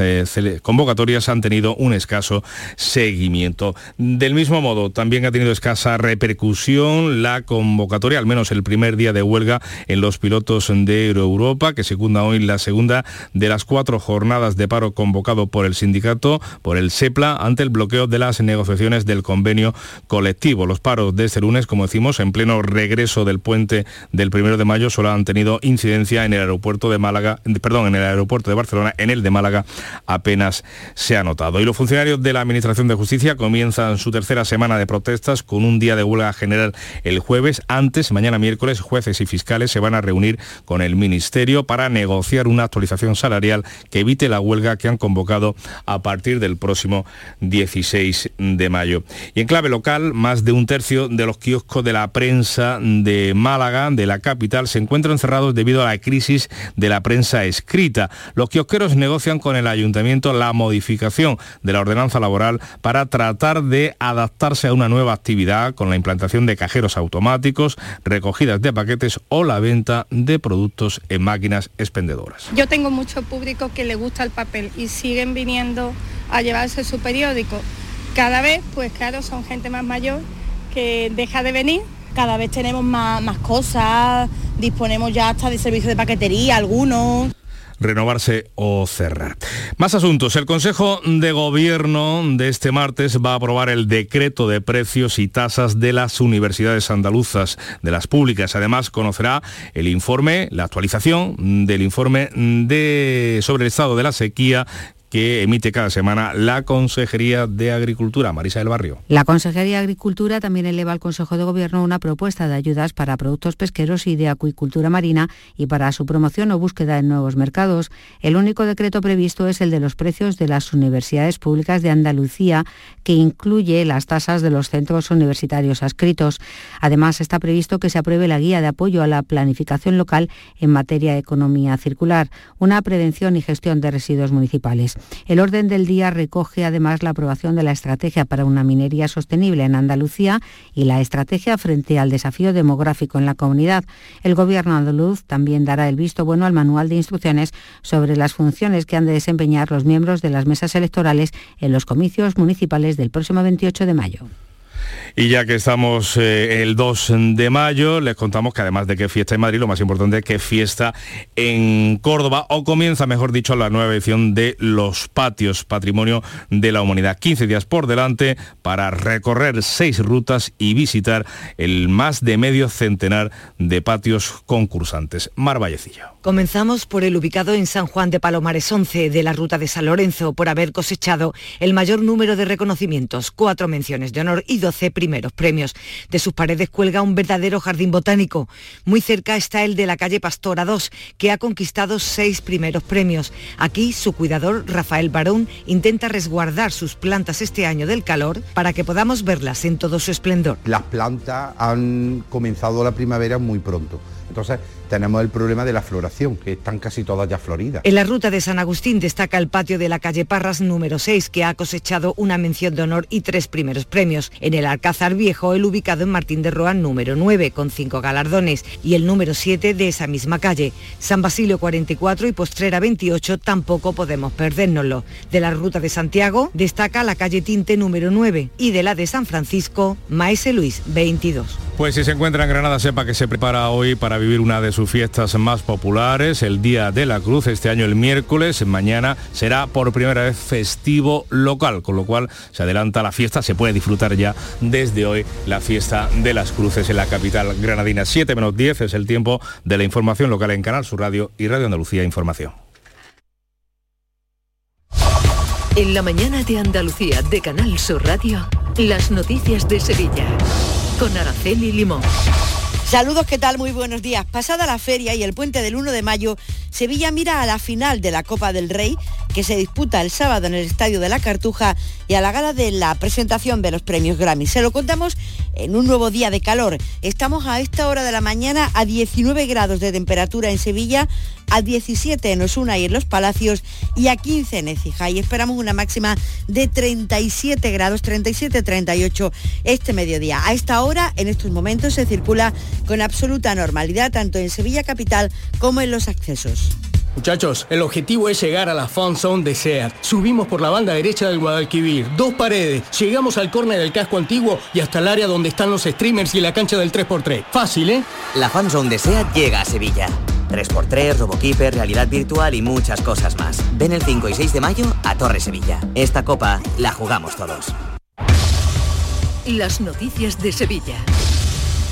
convocatorias han tenido un escaso seguimiento. Del mismo modo, también ha tenido escasa repercusión la convocatoria, al menos el primer día de huelga en los pilotos de Euro Europa, que secunda hoy la segunda de las cuatro jornadas de paro convocado por el sindicato, por el SEPLA, ante el bloqueo de las negociaciones del convenio colectivo. Los paros de este lunes, como decimos, en pleno regreso del puente del primero de mayo, solo han tenido incidencia en el aeropuerto de Málaga, perdón, en el aeropuerto de Barcelona, en el de Málaga apenas se ha notado. Y los funcionarios de la Administración de Justicia comienzan su tercera semana de protestas con un día de huelga general el jueves. Antes, mañana miércoles, jueces y fiscales se van a reunir con el Ministerio para negociar una actualización salarial que evite la huelga que han convocado a partir del próximo 16 de mayo. Y en clave local, más de un tercio de los kioscos de la prensa de Málaga, de la capital, se encuentran cerrados debido a la crisis de la prensa escrita. Los kiosqueros negocian con el ayuntamiento la modificación de la ordenanza laboral para tratar de adaptarse a una nueva actividad con la implantación de cajeros automáticos, recogidas de paquetes o la venta de productos máquinas expendedoras. Yo tengo mucho público que le gusta el papel y siguen viniendo a llevarse su periódico. Cada vez, pues claro, son gente más mayor que deja de venir. Cada vez tenemos más, más cosas, disponemos ya hasta de servicio de paquetería algunos renovarse o cerrar. Más asuntos. El Consejo de Gobierno de este martes va a aprobar el decreto de precios y tasas de las universidades andaluzas, de las públicas. Además, conocerá el informe, la actualización del informe sobre el estado de la sequía que emite cada semana la Consejería de Agricultura. Marisa del Barrio. La Consejería de Agricultura también eleva al Consejo de Gobierno una propuesta de ayudas para productos pesqueros y de acuicultura marina y para su promoción o búsqueda en nuevos mercados. El único decreto previsto es el de los precios de las universidades públicas de Andalucía, que incluye las tasas de los centros universitarios adscritos. Además, está previsto que se apruebe la guía de apoyo a la planificación local en materia de economía circular, una prevención y gestión de residuos municipales. El orden del día recoge además la aprobación de la estrategia para una minería sostenible en Andalucía y la estrategia frente al desafío demográfico en la comunidad. El Gobierno andaluz también dará el visto bueno al manual de instrucciones sobre las funciones que han de desempeñar los miembros de las mesas electorales en los comicios municipales del próximo 28 de mayo. Y ya que estamos eh, el 2 de mayo, les contamos que además de que fiesta en Madrid, lo más importante es que fiesta en Córdoba, o comienza, mejor dicho, la nueva edición de Los Patios, Patrimonio de la Humanidad. 15 días por delante para recorrer seis rutas y visitar el más de medio centenar de patios concursantes. Mar Vallecillo. Comenzamos por el ubicado en San Juan de Palomares 11 de la ruta de San Lorenzo por haber cosechado el mayor número de reconocimientos, cuatro menciones de honor y 12 primeros premios. De sus paredes cuelga un verdadero jardín botánico. Muy cerca está el de la calle Pastora 2, que ha conquistado seis primeros premios. Aquí su cuidador, Rafael Barón, intenta resguardar sus plantas este año del calor para que podamos verlas en todo su esplendor. Las plantas han comenzado la primavera muy pronto. Entonces, tenemos el problema de la floración, que están casi todas ya floridas. En la ruta de San Agustín destaca el patio de la calle Parras número 6, que ha cosechado una mención de honor y tres primeros premios. En el Alcázar Viejo, el ubicado en Martín de Roa número 9, con cinco galardones, y el número 7 de esa misma calle. San Basilio 44 y Postrera 28 tampoco podemos perdérnoslo. De la ruta de Santiago destaca la calle Tinte número 9 y de la de San Francisco, Maese Luis 22. Pues si se encuentra en Granada, sepa que se prepara hoy para vivir una de sus fiestas más populares, el Día de la Cruz, este año el miércoles, mañana será por primera vez festivo local, con lo cual se adelanta la fiesta, se puede disfrutar ya desde hoy la fiesta de las cruces en la capital granadina. 7 menos 10 es el tiempo de la información local en Canal Sur Radio y Radio Andalucía Información. En la mañana de Andalucía de Canal Sur Radio, las noticias de Sevilla con Araceli Limón. Saludos, ¿qué tal? Muy buenos días. Pasada la feria y el puente del 1 de mayo, Sevilla mira a la final de la Copa del Rey, que se disputa el sábado en el Estadio de la Cartuja, y a la gala de la presentación de los premios Grammy. Se lo contamos en un nuevo día de calor. Estamos a esta hora de la mañana a 19 grados de temperatura en Sevilla, a 17 en Osuna y en Los Palacios y a 15 en Ecija. Y esperamos una máxima de 37 grados, 37-38 este mediodía. A esta hora, en estos momentos, se circula con absoluta normalidad tanto en Sevilla Capital como en los accesos. Muchachos, el objetivo es llegar a la Fan Zone de SEAT. Subimos por la banda derecha del Guadalquivir, dos paredes, llegamos al córner del casco antiguo y hasta el área donde están los streamers y la cancha del 3x3. Fácil, ¿eh? La Fan Zone de SEAT llega a Sevilla. 3x3, RoboKeeper, realidad virtual y muchas cosas más. Ven el 5 y 6 de mayo a Torre Sevilla. Esta copa la jugamos todos. Las noticias de Sevilla.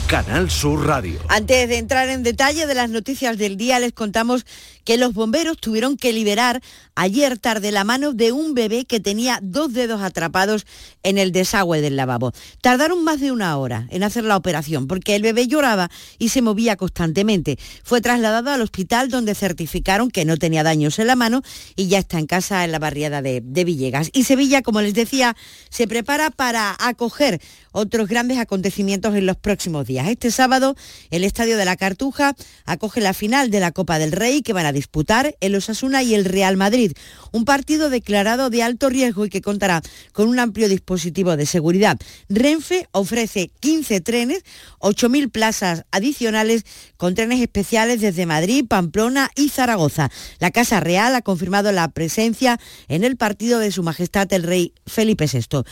Canal Sur Radio. Antes de entrar en detalle de las noticias del día, les contamos que los bomberos tuvieron que liberar ayer tarde la mano de un bebé que tenía dos dedos atrapados en el desagüe del lavabo. Tardaron más de una hora en hacer la operación porque el bebé lloraba y se movía constantemente. Fue trasladado al hospital donde certificaron que no tenía daños en la mano y ya está en casa en la barriada de, Villegas. Y Sevilla, como les decía, se prepara para acoger otros grandes acontecimientos en los próximos días. Este sábado, el Estadio de la Cartuja acoge la final de la Copa del Rey que van a disputar el Osasuna y el Real Madrid, un partido declarado de alto riesgo y que contará con un amplio dispositivo de seguridad. Renfe ofrece 15 trenes, 8.000 plazas adicionales con trenes especiales desde Madrid, Pamplona y Zaragoza. La Casa Real ha confirmado la presencia en el partido de Su Majestad el Rey Felipe VI.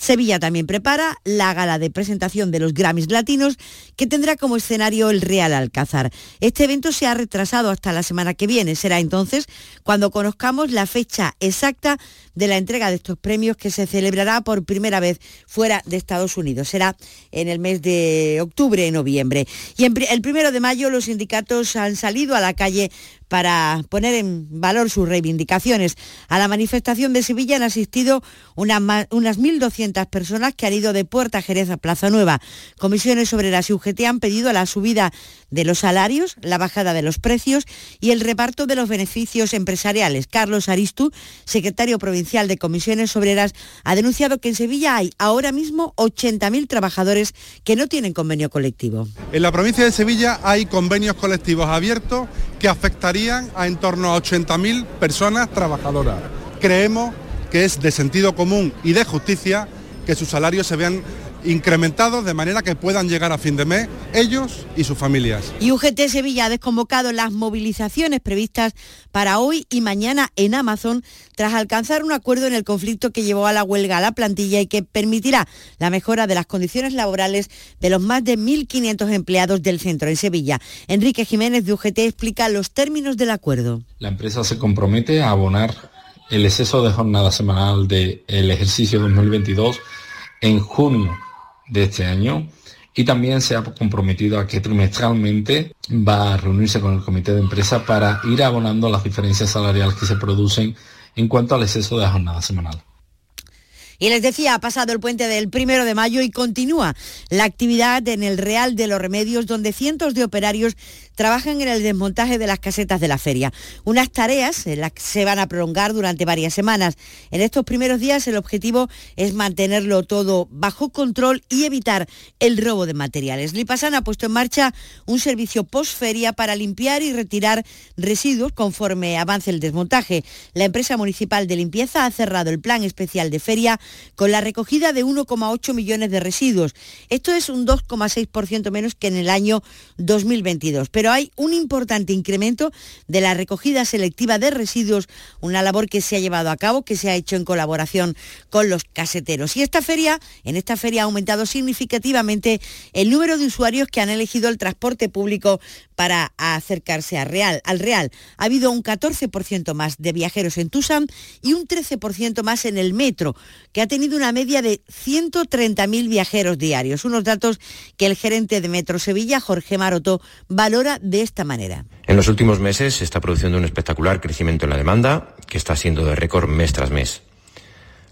Sevilla también prepara la gala de presentación de los Grammys Latinos que tendrá como escenario el Real Alcázar. Este evento se ha retrasado hasta la semana que viene. Será entonces cuando conozcamos la fecha exacta de la entrega de estos premios que se celebrará por primera vez fuera de Estados Unidos. Será en el mes de octubre noviembre. Y el primero de mayo los sindicatos han salido a la calle para poner en valor sus reivindicaciones. A la manifestación de Sevilla han asistido unas, unas 1.200 personas que han ido de Puerta Jerez a Plaza Nueva. Comisiones Obreras y UGT han pedido la subida de los salarios, la bajada de los precios y el reparto de los beneficios empresariales. Carlos Aristu, secretario provincial de Comisiones Obreras, ha denunciado que en Sevilla hay ahora mismo 80.000 trabajadores que no tienen convenio colectivo. En la provincia de Sevilla hay convenios colectivos abiertos que afectarían a en torno a 80.000 personas trabajadoras. Creemos que es de sentido común y de justicia que sus salarios se vean incrementados de manera que puedan llegar a fin de mes ellos y sus familias. Y UGT Sevilla ha desconvocado las movilizaciones previstas para hoy y mañana en Amazon tras alcanzar un acuerdo en el conflicto que llevó a la huelga a la plantilla y que permitirá la mejora de las condiciones laborales de los más de 1.500 empleados del centro en Sevilla. Enrique Jiménez de UGT explica los términos del acuerdo. La empresa se compromete a abonar el exceso de jornada semanal del ejercicio 2022 en junio de este año y también se ha comprometido a que trimestralmente va a reunirse con el comité de empresa para ir abonando las diferencias salariales que se producen en cuanto al exceso de la jornada semanal. Y les decía, ha pasado el puente del primero de mayo y continúa la actividad en el Real de los Remedios, donde cientos de operarios trabajan en el desmontaje de las casetas de la feria. Unas tareas en las que se van a prolongar durante varias semanas. En estos primeros días el objetivo es mantenerlo todo bajo control y evitar el robo de materiales. Lipasan ha puesto en marcha un servicio postferia para limpiar y retirar residuos conforme avance el desmontaje. La empresa municipal de limpieza ha cerrado el plan especial de feria con la recogida de 1,8 millones de residuos. Esto es un 2,6% menos que en el año 2022. Pero hay un importante incremento de la recogida selectiva de residuos, una labor que se ha llevado a cabo, que se ha hecho en colaboración con los caseteros. Y esta feria, en esta feria ha aumentado significativamente el número de usuarios que han elegido el transporte público para acercarse a Real, al Real. Ha habido un 14% más de viajeros en Tusam y un 13% más en el metro, que ha tenido una media de 130.000 viajeros diarios. Unos datos que el gerente de Metro Sevilla, Jorge Maroto, valora de esta manera. En los últimos meses se está produciendo un espectacular crecimiento en la demanda, que está siendo de récord mes tras mes.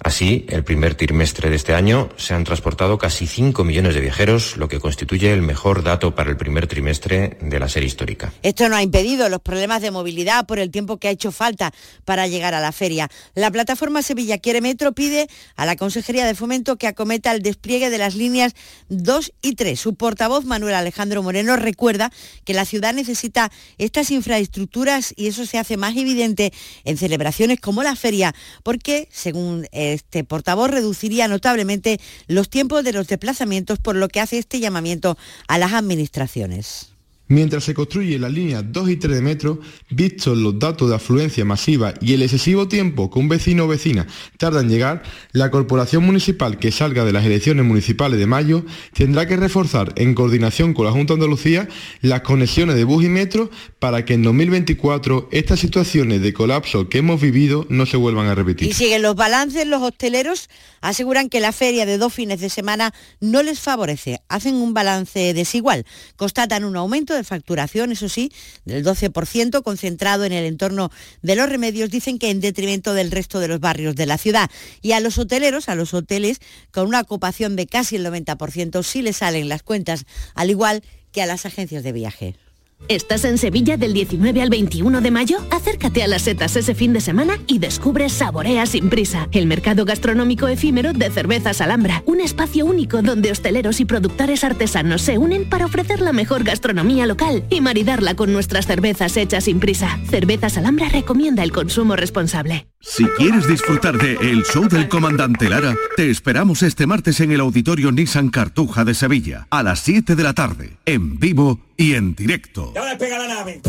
Así, el primer trimestre de este año se han transportado casi 5 millones de viajeros, lo que constituye el mejor dato para el primer trimestre de la serie histórica. Esto no ha impedido los problemas de movilidad por el tiempo que ha hecho falta para llegar a la feria. La plataforma Sevilla Quiere Metro pide a la Consejería de Fomento que acometa el despliegue de las líneas 2 y 3. Su portavoz, Manuel Alejandro Moreno, recuerda que la ciudad necesita estas infraestructuras y eso se hace más evidente en celebraciones como la feria, porque, según este portavoz reduciría notablemente los tiempos de los desplazamientos, por lo que hace este llamamiento a las administraciones. Mientras se construye la línea 2 y 3 de metro, vistos los datos de afluencia masiva y el excesivo tiempo que un vecino o vecina tarda en llegar, la corporación municipal que salga de las elecciones municipales de mayo tendrá que reforzar en coordinación con la Junta de Andalucía las conexiones de bus y metro para que en 2024 estas situaciones de colapso que hemos vivido no se vuelvan a repetir. Y siguen los balances, los hosteleros aseguran que la feria de dos fines de semana no les favorece, hacen un balance desigual, constatan un aumento facturación, eso sí, del 12%, concentrado en el entorno de los remedios, dicen que en detrimento del resto de los barrios de la ciudad. Y a los hoteleros, a los hoteles, con una ocupación de casi el 90%, sí les salen las cuentas, al igual que a las agencias de viaje. ¿Estás en Sevilla del 19 al 21 de mayo? Acércate a las setas ese fin de semana y descubre Saborea sin prisa, el mercado gastronómico efímero de cervezas Alhambra, un espacio único donde hosteleros y productores artesanos se unen para ofrecer la mejor gastronomía local y maridarla con nuestras cervezas hechas sin prisa. Cervezas Alhambra recomienda el consumo responsable. Si quieres disfrutar de El Show del Comandante Lara, te esperamos este martes en el Auditorio Nissan Cartuja de Sevilla, a las 7 de la tarde, en vivo y en directo.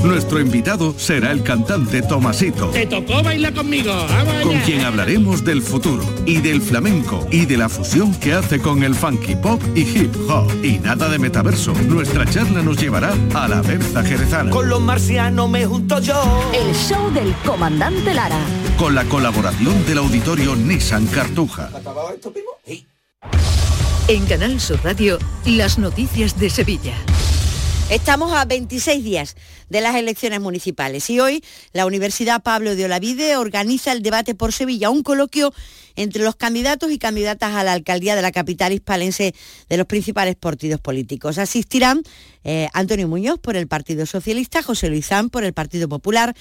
Nuestro invitado será el cantante Tomasito, Te tocó bailar conmigo. Vamos con quien hablaremos del futuro y del flamenco y de la fusión que hace con el funky pop y hip hop. Y nada de metaverso. Nuestra charla nos llevará a la Berza Jerezana. Con los marcianos me junto yo. El show del comandante Lara. Con la colaboración del Auditorio Nissan Cartuja. En Canal Sur Radio, las noticias de Sevilla. Estamos a 26 días de las elecciones municipales y hoy la Universidad Pablo de Olavide organiza el debate por Sevilla, un coloquio entre los candidatos y candidatas a la alcaldía de la capital hispalense de los principales partidos políticos. Asistirán eh, Antonio Muñoz por el Partido Socialista, José Luisán por el Partido Popular,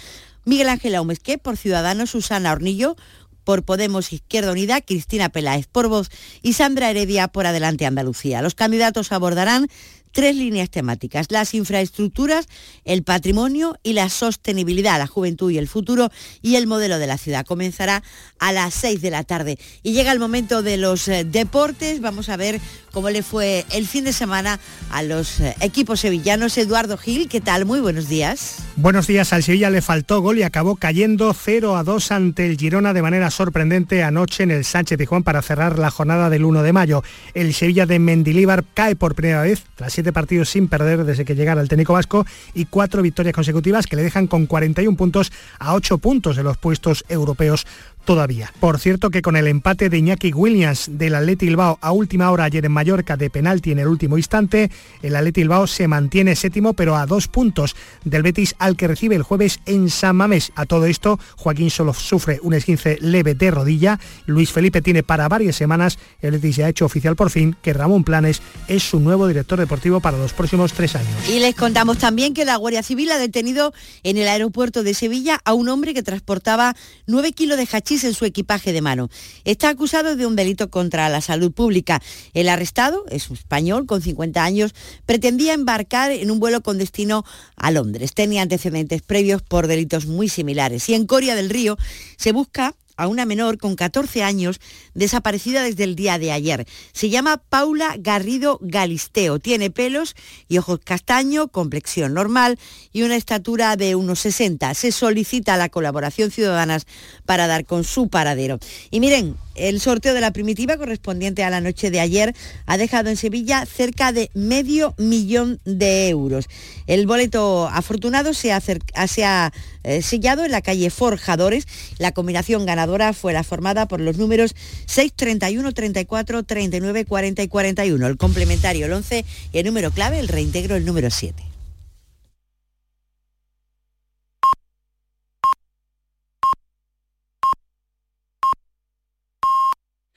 Miguel Ángel Aumesqué por Ciudadanos, Susana Hornillo por Podemos Izquierda Unida, Cristina Peláez por Voz y Sandra Heredia por Adelante Andalucía. Los candidatos abordarán tres líneas temáticas, las infraestructuras, el patrimonio y la sostenibilidad, la juventud y el futuro y el modelo de la ciudad. Comenzará a las 6 de la tarde y llega el momento de los eh, deportes. Vamos a ver cómo le fue el fin de semana a los eh, equipos sevillanos. Eduardo Gil, ¿qué tal? Muy buenos días. Buenos días, al Sevilla le faltó gol y acabó cayendo 0 a 2 ante el Girona de manera sorprendente anoche en el Sánchez Juan para cerrar la jornada del 1 de mayo. El Sevilla de Mendilíbar cae por primera vez tras siete partidos sin perder desde que llegara el técnico vasco y cuatro victorias consecutivas que le dejan con 41 puntos a 8 puntos de los puestos europeos todavía. Por cierto que con el empate de Iñaki Williams del Atleti Bilbao a última hora ayer en Mallorca de penalti en el último instante, el Atleti Bilbao se mantiene séptimo pero a dos puntos del Betis al que recibe el jueves en San Mamés. A todo esto, Joaquín solo sufre un esguince leve de rodilla. Luis Felipe tiene para varias semanas. El Betis ya ha hecho oficial por fin que Ramón Planes es su nuevo director deportivo para los próximos tres años. Y les contamos también que la Guardia Civil ha detenido en el aeropuerto de Sevilla a un hombre que transportaba 9 kilos de hachís en su equipaje de mano. Está acusado de un delito contra la salud pública. El arrestado es un español con 50 años, pretendía embarcar en un vuelo con destino a Londres. Tenía antecedentes previos por delitos muy similares. Y en Coria del Río se busca a una menor con 14 años desaparecida desde el día de ayer. Se llama Paula Garrido Galisteo. Tiene pelos y ojos castaño, complexión normal y una estatura de unos 60. Se solicita la colaboración ciudadanas para dar con su paradero. Y miren, el sorteo de la primitiva correspondiente a la noche de ayer ha dejado en Sevilla cerca de medio millón de euros. El boleto afortunado se ha, eh, sellado en la calle Forjadores. La combinación ganadora fue la formada por los números 6, 31, 34, 39, 40 y 41. El complementario el 11 y el número clave, el reintegro, el número 7.